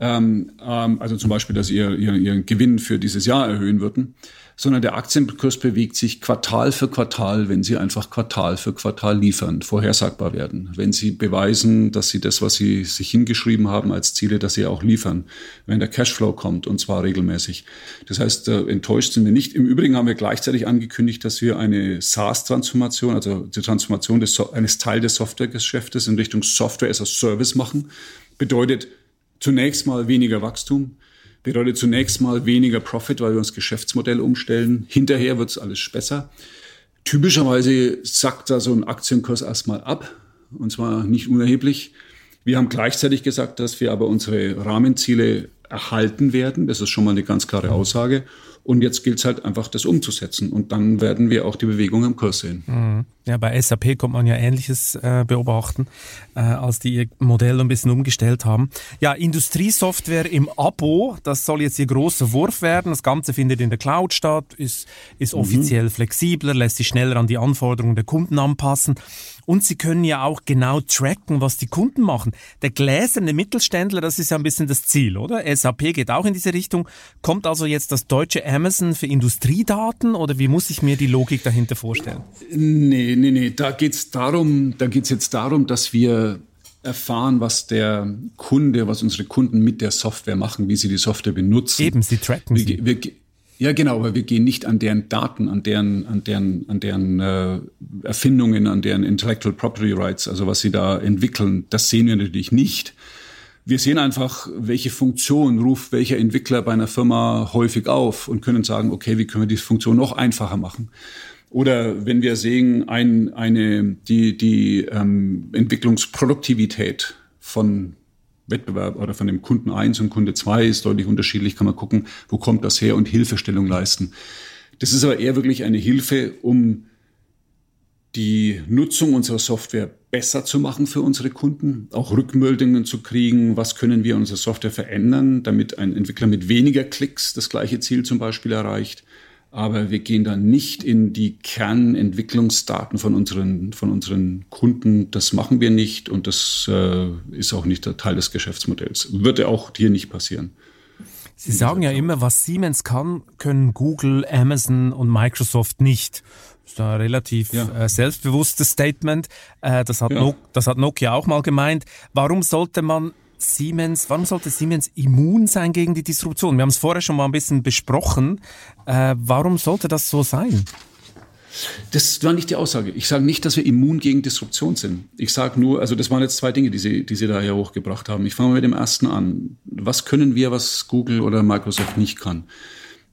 Ähm, ähm, also zum Beispiel, dass Sie ihr, Ihren Gewinn für dieses Jahr erhöhen würden sondern der Aktienkurs bewegt sich Quartal für Quartal, wenn sie einfach Quartal für Quartal liefern, vorhersagbar werden. Wenn sie beweisen, dass sie das, was sie sich hingeschrieben haben als Ziele, dass sie auch liefern. Wenn der Cashflow kommt und zwar regelmäßig. Das heißt, äh, enttäuscht sind wir nicht. Im Übrigen haben wir gleichzeitig angekündigt, dass wir eine SaaS-Transformation, also die Transformation des, eines Teil des Softwaregeschäftes in Richtung Software as a Service machen. Bedeutet zunächst mal weniger Wachstum, bedeutet zunächst mal weniger Profit, weil wir uns Geschäftsmodell umstellen. Hinterher wird es alles besser. Typischerweise sackt da so ein Aktienkurs erstmal ab, und zwar nicht unerheblich. Wir haben gleichzeitig gesagt, dass wir aber unsere Rahmenziele erhalten werden. Das ist schon mal eine ganz klare Aussage. Und jetzt gilt es halt einfach, das umzusetzen. Und dann werden wir auch die Bewegung am Kurs sehen. Mhm. Ja, bei SAP kommt man ja Ähnliches äh, beobachten, äh, als die ihr Modell ein bisschen umgestellt haben. Ja, Industriesoftware im Abo, das soll jetzt ihr großer Wurf werden. Das Ganze findet in der Cloud statt, ist, ist mhm. offiziell flexibler, lässt sich schneller an die Anforderungen der Kunden anpassen. Und sie können ja auch genau tracken, was die Kunden machen. Der gläserne Mittelständler, das ist ja ein bisschen das Ziel, oder? SAP geht auch in diese Richtung. Kommt also jetzt das deutsche Amazon für Industriedaten oder wie muss ich mir die Logik dahinter vorstellen? Nee, nee, nee. Da geht's darum, da geht's jetzt darum, dass wir erfahren, was der Kunde, was unsere Kunden mit der Software machen, wie sie die Software benutzen. Eben, sie tracken wir, sie. Wir, ja, genau, aber wir gehen nicht an deren Daten, an deren, an deren, an deren äh, Erfindungen, an deren Intellectual Property Rights, also was sie da entwickeln. Das sehen wir natürlich nicht. Wir sehen einfach, welche Funktion ruft welcher Entwickler bei einer Firma häufig auf und können sagen, okay, wie können wir diese Funktion noch einfacher machen? Oder wenn wir sehen, ein, eine, die, die ähm, Entwicklungsproduktivität von Wettbewerb oder von dem Kunden 1 und Kunde 2 ist deutlich unterschiedlich, kann man gucken, wo kommt das her und Hilfestellung leisten. Das ist aber eher wirklich eine Hilfe, um die Nutzung unserer Software besser zu machen für unsere Kunden, auch Rückmeldungen zu kriegen, was können wir unsere Software verändern, damit ein Entwickler mit weniger Klicks das gleiche Ziel zum Beispiel erreicht aber wir gehen dann nicht in die Kernentwicklungsdaten von unseren, von unseren Kunden. Das machen wir nicht und das äh, ist auch nicht der Teil des Geschäftsmodells. Wird ja auch hier nicht passieren. Sie sagen ja immer, was Siemens kann, können Google, Amazon und Microsoft nicht. Das ist ein relativ ja. äh, selbstbewusstes Statement. Äh, das, hat ja. no das hat Nokia auch mal gemeint. Warum sollte man Siemens, warum sollte Siemens immun sein gegen die Disruption? Wir haben es vorher schon mal ein bisschen besprochen. Äh, warum sollte das so sein? Das war nicht die Aussage. Ich sage nicht, dass wir immun gegen Disruption sind. Ich sage nur, also das waren jetzt zwei Dinge, die Sie, die Sie da ja hochgebracht haben. Ich fange mal mit dem ersten an. Was können wir, was Google oder Microsoft nicht kann?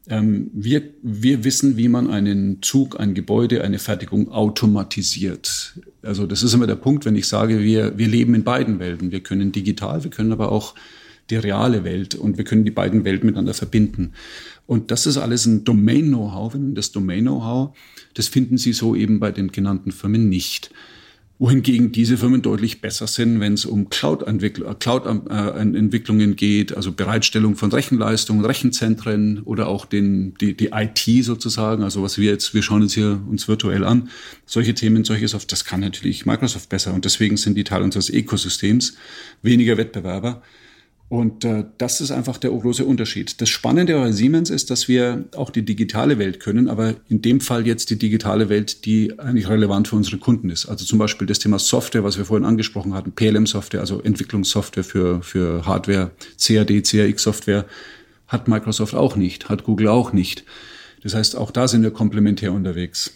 Ähm, wir, wir wissen, wie man einen Zug, ein Gebäude, eine Fertigung automatisiert. Also das ist immer der Punkt, wenn ich sage, wir, wir leben in beiden Welten. Wir können digital, wir können aber auch die reale Welt und wir können die beiden Welten miteinander verbinden. Und das ist alles ein Domain-Know-how. Das Domain-Know-how, das finden Sie so eben bei den genannten Firmen nicht wohingegen diese Firmen deutlich besser sind, wenn es um Cloud-Entwicklungen Cloud geht, also Bereitstellung von Rechenleistungen, Rechenzentren oder auch den, die, die IT sozusagen, also was wir jetzt, wir schauen uns hier uns virtuell an, solche Themen, solche Software, das kann natürlich Microsoft besser und deswegen sind die Teil unseres Ökosystems weniger Wettbewerber. Und äh, das ist einfach der große Unterschied. Das Spannende bei Siemens ist, dass wir auch die digitale Welt können, aber in dem Fall jetzt die digitale Welt, die eigentlich relevant für unsere Kunden ist. Also zum Beispiel das Thema Software, was wir vorhin angesprochen hatten, PLM-Software, also Entwicklungssoftware für, für Hardware, CAD, CAX-Software, hat Microsoft auch nicht, hat Google auch nicht. Das heißt, auch da sind wir komplementär unterwegs.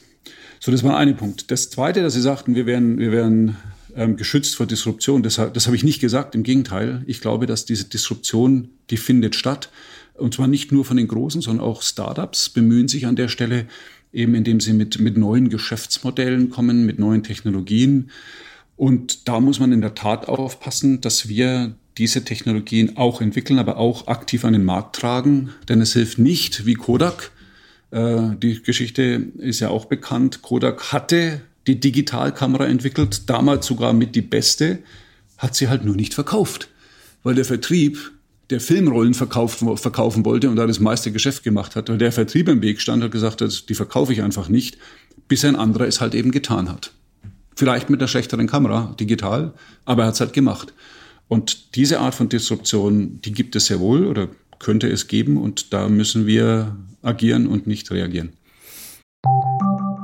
So, das war ein Punkt. Das Zweite, dass Sie sagten, wir wären, wir wären ähm, geschützt vor Disruption. Das, das habe ich nicht gesagt. Im Gegenteil. Ich glaube, dass diese Disruption, die findet statt. Und zwar nicht nur von den Großen, sondern auch Startups bemühen sich an der Stelle, eben indem sie mit, mit neuen Geschäftsmodellen kommen, mit neuen Technologien. Und da muss man in der Tat aufpassen, dass wir diese Technologien auch entwickeln, aber auch aktiv an den Markt tragen. Denn es hilft nicht wie Kodak. Äh, die Geschichte ist ja auch bekannt. Kodak hatte die Digitalkamera entwickelt, damals sogar mit die beste, hat sie halt nur nicht verkauft, weil der Vertrieb der Filmrollen verkauft, verkaufen wollte und da das meiste Geschäft gemacht hat. Und der Vertrieb im Weg stand und gesagt hat, die verkaufe ich einfach nicht, bis ein anderer es halt eben getan hat. Vielleicht mit einer schlechteren Kamera, digital, aber er hat es halt gemacht. Und diese Art von Disruption, die gibt es sehr wohl oder könnte es geben und da müssen wir agieren und nicht reagieren.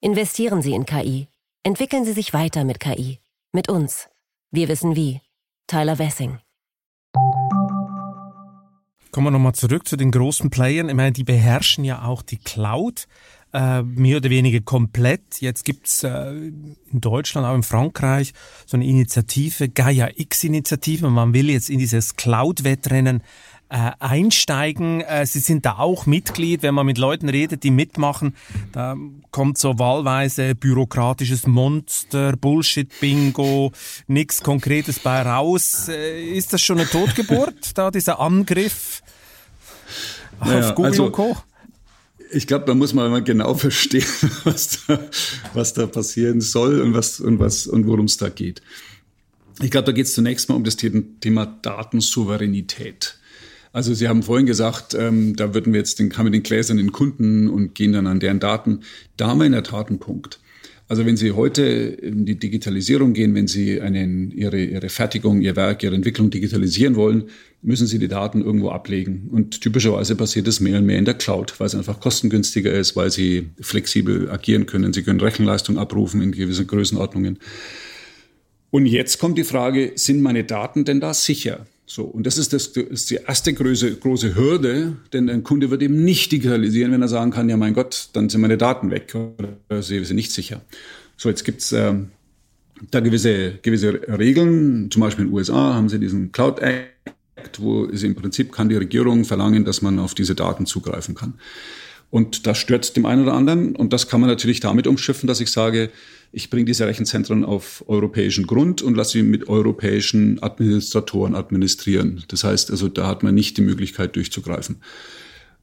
Investieren Sie in KI. Entwickeln Sie sich weiter mit KI. Mit uns. Wir wissen wie. Tyler Wessing. Kommen wir nochmal zurück zu den großen Playern. Ich meine, die beherrschen ja auch die Cloud äh, mehr oder weniger komplett. Jetzt gibt's äh, in Deutschland, auch in Frankreich, so eine Initiative, Gaia X-Initiative. Man will jetzt in dieses Cloud-Wettrennen äh, einsteigen. Äh, Sie sind da auch Mitglied, wenn man mit Leuten redet, die mitmachen. Da kommt so wahlweise bürokratisches Monster, Bullshit-Bingo, nichts Konkretes bei raus. Äh, ist das schon eine Totgeburt, (laughs) da dieser Angriff auf naja, Google also, und Co.? Ich glaube, da muss man mal genau verstehen, (laughs) was da, was da passieren soll und was und was und worum es da geht. Ich glaube, da geht es zunächst mal um das Thema Datensouveränität. Also Sie haben vorhin gesagt, ähm, da würden wir jetzt den, haben wir den gläsernen Kunden und gehen dann an deren Daten. Da haben wir in der Tat einen Punkt. Also wenn Sie heute in die Digitalisierung gehen, wenn Sie einen, Ihre, Ihre Fertigung, Ihr Werk, Ihre Entwicklung digitalisieren wollen, müssen Sie die Daten irgendwo ablegen. Und typischerweise passiert das mehr und mehr in der Cloud, weil es einfach kostengünstiger ist, weil Sie flexibel agieren können. Sie können Rechenleistung abrufen in gewissen Größenordnungen. Und jetzt kommt die Frage, sind meine Daten denn da sicher? So, und das ist, das, das ist die erste große, große Hürde, denn ein Kunde wird eben nicht digitalisieren, wenn er sagen kann, ja mein Gott, dann sind meine Daten weg oder sie sind nicht sicher. So, jetzt gibt's äh, da gewisse, gewisse Regeln, zum Beispiel in den USA haben sie diesen Cloud Act, wo es im Prinzip kann die Regierung verlangen, dass man auf diese Daten zugreifen kann. Und das stört dem einen oder anderen und das kann man natürlich damit umschiffen, dass ich sage, ich bringe diese Rechenzentren auf europäischen Grund und lasse sie mit europäischen Administratoren administrieren. Das heißt also, da hat man nicht die Möglichkeit durchzugreifen.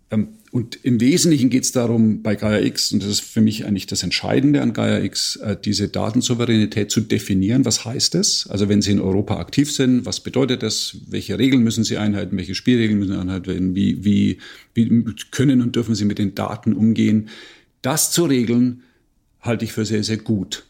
Ähm, und im Wesentlichen geht es darum, bei Gaia X, und das ist für mich eigentlich das Entscheidende an Gaia X, äh, diese Datensouveränität zu definieren. Was heißt das? Also wenn Sie in Europa aktiv sind, was bedeutet das? Welche Regeln müssen Sie einhalten? Welche Spielregeln müssen Sie einhalten? Wie, wie, wie können und dürfen Sie mit den Daten umgehen? Das zu regeln, halte ich für sehr, sehr gut.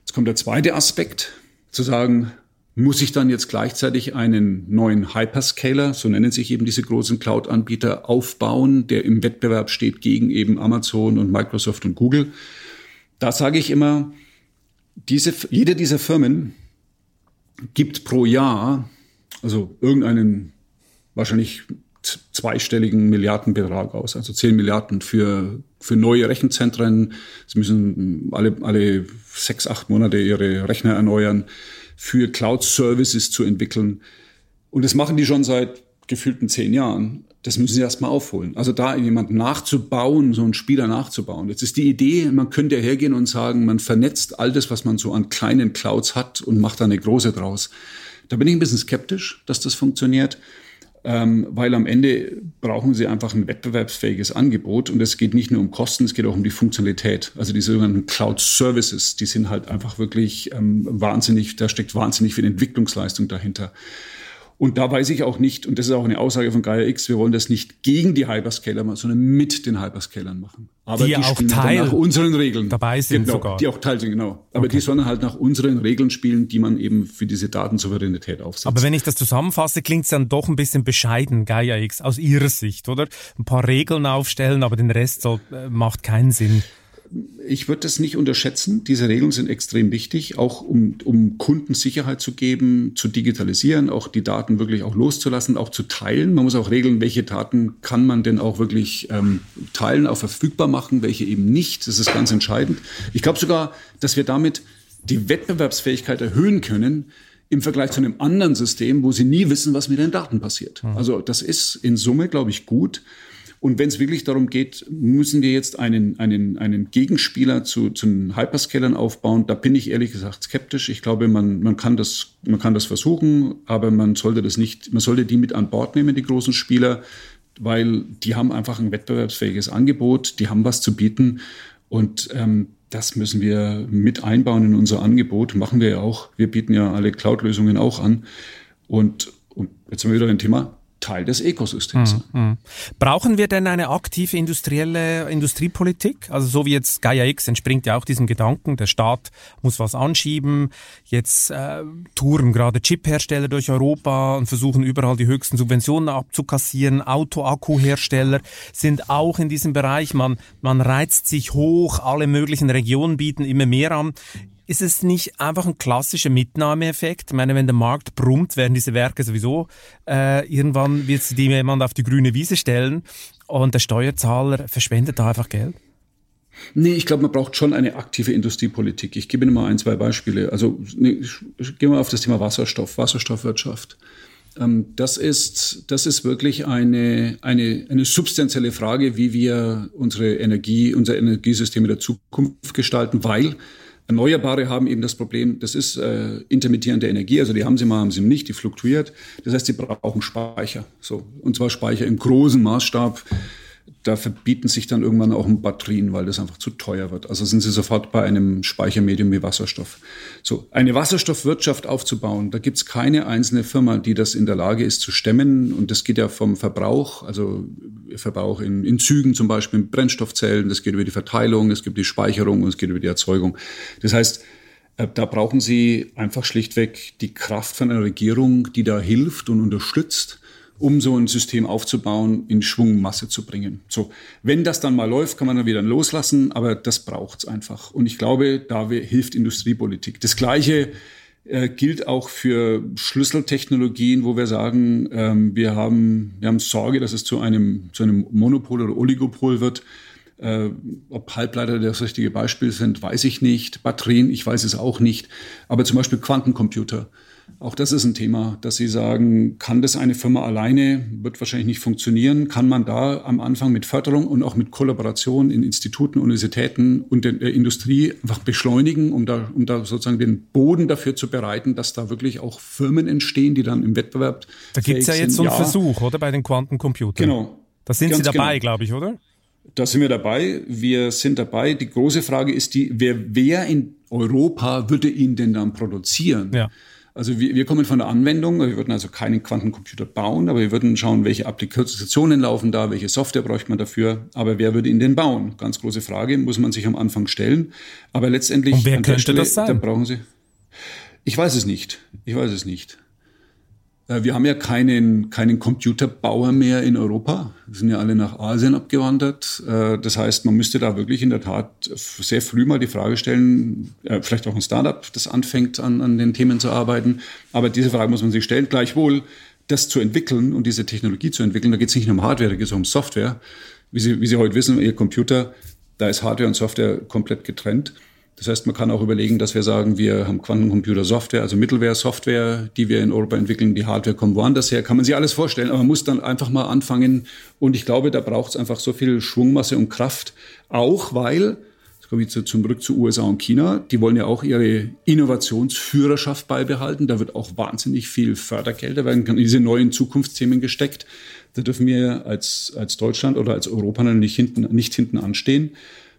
Jetzt kommt der zweite Aspekt, zu sagen, muss ich dann jetzt gleichzeitig einen neuen Hyperscaler, so nennen sich eben diese großen Cloud-Anbieter, aufbauen, der im Wettbewerb steht gegen eben Amazon und Microsoft und Google? Da sage ich immer, diese, jede dieser Firmen gibt pro Jahr, also irgendeinen wahrscheinlich zweistelligen Milliardenbetrag aus, also 10 Milliarden für, für neue Rechenzentren. Sie müssen alle, alle sechs, acht Monate ihre Rechner erneuern, für Cloud-Services zu entwickeln. Und das machen die schon seit gefühlten zehn Jahren. Das müssen sie erstmal aufholen. Also da jemanden nachzubauen, so einen Spieler nachzubauen. Jetzt ist die Idee, man könnte hergehen und sagen, man vernetzt all das, was man so an kleinen Clouds hat und macht da eine große draus. Da bin ich ein bisschen skeptisch, dass das funktioniert ähm, weil am Ende brauchen sie einfach ein wettbewerbsfähiges Angebot und es geht nicht nur um Kosten, es geht auch um die Funktionalität. Also die sogenannten Cloud Services, die sind halt einfach wirklich ähm, wahnsinnig, da steckt wahnsinnig viel Entwicklungsleistung dahinter. Und da weiß ich auch nicht, und das ist auch eine Aussage von Gaia X, wir wollen das nicht gegen die Hyperscaler machen, sondern mit den Hyperscalern machen. Aber die, die auch Teil nach unseren Regeln dabei sind genau, sogar. Die auch Teil sind, genau. Aber okay. die sollen halt nach unseren Regeln spielen, die man eben für diese Datensouveränität aufsetzt. Aber wenn ich das zusammenfasse, klingt es dann doch ein bisschen bescheiden, Gaia X, aus Ihrer Sicht, oder? Ein paar Regeln aufstellen, aber den Rest soll, äh, macht keinen Sinn ich würde das nicht unterschätzen. Diese Regeln sind extrem wichtig, auch um, um Kunden Sicherheit zu geben, zu digitalisieren, auch die Daten wirklich auch loszulassen, auch zu teilen. Man muss auch regeln, welche Daten kann man denn auch wirklich ähm, teilen, auch verfügbar machen, welche eben nicht. Das ist ganz entscheidend. Ich glaube sogar, dass wir damit die Wettbewerbsfähigkeit erhöhen können, im Vergleich zu einem anderen System, wo sie nie wissen, was mit den Daten passiert. Mhm. Also das ist in Summe, glaube ich, gut. Und wenn es wirklich darum geht, müssen wir jetzt einen, einen, einen Gegenspieler zu, zu den Hyperscalern aufbauen, da bin ich ehrlich gesagt skeptisch. Ich glaube, man, man, kann das, man kann das versuchen, aber man sollte das nicht, man sollte die mit an Bord nehmen, die großen Spieler, weil die haben einfach ein wettbewerbsfähiges Angebot, die haben was zu bieten und ähm, das müssen wir mit einbauen in unser Angebot. Machen wir ja auch. Wir bieten ja alle Cloud-Lösungen auch an. Und, und jetzt sind wir wieder ein Thema Teil des Ökosystems. Mhm, mhm. Brauchen wir denn eine aktive industrielle Industriepolitik? Also so wie jetzt Gaia X entspringt ja auch diesem Gedanken, der Staat muss was anschieben. Jetzt äh, touren gerade Chiphersteller durch Europa und versuchen überall die höchsten Subventionen abzukassieren. Autoakkuhersteller sind auch in diesem Bereich. Man, man reizt sich hoch, alle möglichen Regionen bieten immer mehr an. Ist es nicht einfach ein klassischer Mitnahmeeffekt? Ich meine, wenn der Markt brummt, werden diese Werke sowieso äh, irgendwann wird sie jemand auf die grüne Wiese stellen und der Steuerzahler verschwendet da einfach Geld? Nee, ich glaube, man braucht schon eine aktive Industriepolitik. Ich gebe Ihnen mal ein, zwei Beispiele. Also nee, gehen wir auf das Thema Wasserstoff, Wasserstoffwirtschaft. Ähm, das ist, das ist wirklich eine, eine, eine substanzielle Frage, wie wir unsere Energie, unser Energiesystem in der Zukunft gestalten, weil Erneuerbare haben eben das Problem, das ist äh, intermittierende Energie, also die haben sie mal, haben sie nicht, die fluktuiert. Das heißt, sie brauchen Speicher. So, und zwar Speicher im großen Maßstab da verbieten sich dann irgendwann auch Batterien, weil das einfach zu teuer wird. Also sind sie sofort bei einem Speichermedium wie Wasserstoff. So, eine Wasserstoffwirtschaft aufzubauen, da gibt's keine einzelne Firma, die das in der Lage ist zu stemmen. Und das geht ja vom Verbrauch, also Verbrauch in, in Zügen zum Beispiel, in Brennstoffzellen, das geht über die Verteilung, es gibt die Speicherung und es geht über die Erzeugung. Das heißt, äh, da brauchen Sie einfach schlichtweg die Kraft von einer Regierung, die da hilft und unterstützt um so ein System aufzubauen, in Schwungmasse zu bringen. So, wenn das dann mal läuft, kann man dann wieder loslassen, aber das braucht's einfach. Und ich glaube, da hilft Industriepolitik. Das Gleiche äh, gilt auch für Schlüsseltechnologien, wo wir sagen, ähm, wir haben, wir haben Sorge, dass es zu einem, zu einem Monopol oder Oligopol wird. Äh, ob Halbleiter das richtige Beispiel sind, weiß ich nicht. Batterien, ich weiß es auch nicht. Aber zum Beispiel Quantencomputer. Auch das ist ein Thema, dass Sie sagen, kann das eine Firma alleine, wird wahrscheinlich nicht funktionieren. Kann man da am Anfang mit Förderung und auch mit Kollaboration in Instituten, Universitäten und der Industrie einfach beschleunigen, um da, um da sozusagen den Boden dafür zu bereiten, dass da wirklich auch Firmen entstehen, die dann im Wettbewerb. Da gibt es ja jetzt so einen ja. Versuch, oder, bei den Quantencomputern. Genau. Da sind Sie dabei, genau. glaube ich, oder? Da sind wir dabei. Wir sind dabei. Die große Frage ist die, wer, wer in Europa würde ihn denn dann produzieren? Ja. Also wir, wir kommen von der Anwendung, wir würden also keinen Quantencomputer bauen, aber wir würden schauen, welche Applikationen laufen da, welche Software bräuchte man dafür, aber wer würde ihn denn bauen? Ganz große Frage, muss man sich am Anfang stellen. Aber letztendlich... Und wer könnte Stelle, das sein? Da brauchen Sie... Ich weiß es nicht. Ich weiß es nicht. Äh, wir haben ja keinen, keinen Computerbauer mehr in Europa. Wir sind ja alle nach Asien abgewandert. Äh, das heißt, man müsste da wirklich in der Tat sehr früh mal die Frage stellen, äh, vielleicht auch ein Startup, das anfängt, an, an den Themen zu arbeiten. Aber diese Frage muss man sich stellen. Gleichwohl, das zu entwickeln und diese Technologie zu entwickeln, da geht es nicht nur um Hardware, da geht es um Software. Wie Sie, wie Sie heute wissen, Ihr Computer, da ist Hardware und Software komplett getrennt. Das heißt, man kann auch überlegen, dass wir sagen, wir haben Quantencomputer-Software, also Mittelware-Software, die wir in Europa entwickeln. Die Hardware kommt woanders her. Kann man sich alles vorstellen, aber man muss dann einfach mal anfangen. Und ich glaube, da braucht es einfach so viel Schwungmasse und Kraft. Auch weil, das komme ich zurück zu USA und China. Die wollen ja auch ihre Innovationsführerschaft beibehalten. Da wird auch wahnsinnig viel Fördergelder werden in diese neuen Zukunftsthemen gesteckt. Da dürfen wir als, als Deutschland oder als Europa nicht hinten, nicht hinten anstehen.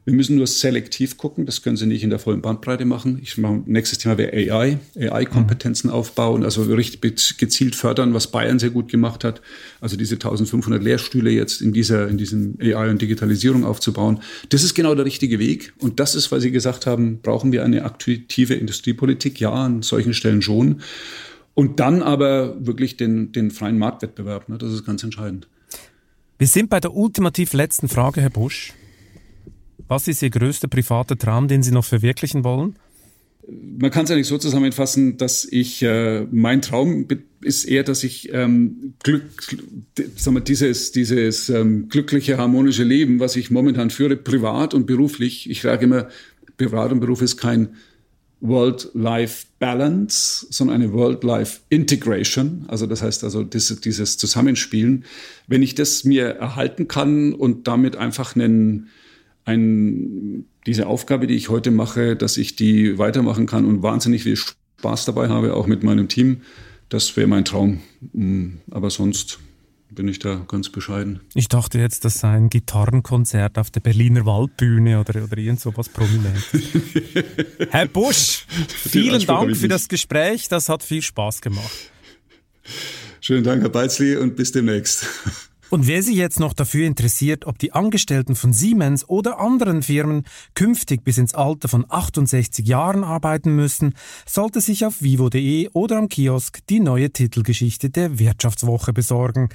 Wir müssen nur selektiv gucken. Das können Sie nicht in der vollen Bandbreite machen. Ich mache, nächstes Thema wäre AI, AI-Kompetenzen mhm. aufbauen, also richtig gezielt fördern, was Bayern sehr gut gemacht hat. Also diese 1500 Lehrstühle jetzt in dieser, in diesem AI und Digitalisierung aufzubauen. Das ist genau der richtige Weg. Und das ist, weil Sie gesagt haben, brauchen wir eine aktive Industriepolitik? Ja, an solchen Stellen schon. Und dann aber wirklich den, den freien Marktwettbewerb. Ne? Das ist ganz entscheidend. Wir sind bei der ultimativ letzten Frage, Herr Busch. Was ist Ihr größter privater Traum, den Sie noch verwirklichen wollen? Man kann es eigentlich so zusammenfassen, dass ich, äh, mein Traum ist eher, dass ich ähm, Glück, sagen wir, dieses, dieses ähm, glückliche, harmonische Leben, was ich momentan führe, privat und beruflich, ich sage immer, privat und Beruf ist kein World-Life-Balance, sondern eine World-Life-Integration. Also das heißt also dieses, dieses Zusammenspielen. Wenn ich das mir erhalten kann und damit einfach einen, ein, diese Aufgabe, die ich heute mache, dass ich die weitermachen kann und wahnsinnig viel Spaß dabei habe, auch mit meinem Team, das wäre mein Traum. Mm, aber sonst bin ich da ganz bescheiden. Ich dachte jetzt, das sei ein Gitarrenkonzert auf der Berliner Waldbühne oder, oder irgend so was prominent. (laughs) Herr Busch, vielen Dank für das Gespräch. Das hat viel Spaß gemacht. Schönen Dank, Herr Beizli, und bis demnächst. Und wer sich jetzt noch dafür interessiert, ob die Angestellten von Siemens oder anderen Firmen künftig bis ins Alter von 68 Jahren arbeiten müssen, sollte sich auf vivo.de oder am Kiosk die neue Titelgeschichte der Wirtschaftswoche besorgen.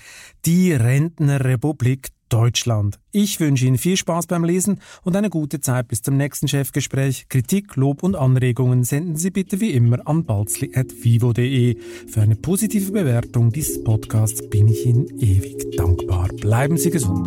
Die Rentnerrepublik Deutschland. Ich wünsche Ihnen viel Spaß beim Lesen und eine gute Zeit bis zum nächsten Chefgespräch. Kritik, Lob und Anregungen senden Sie bitte wie immer an balzli.vivo.de. Für eine positive Bewertung dieses Podcasts bin ich Ihnen ewig dankbar. Bleiben Sie gesund.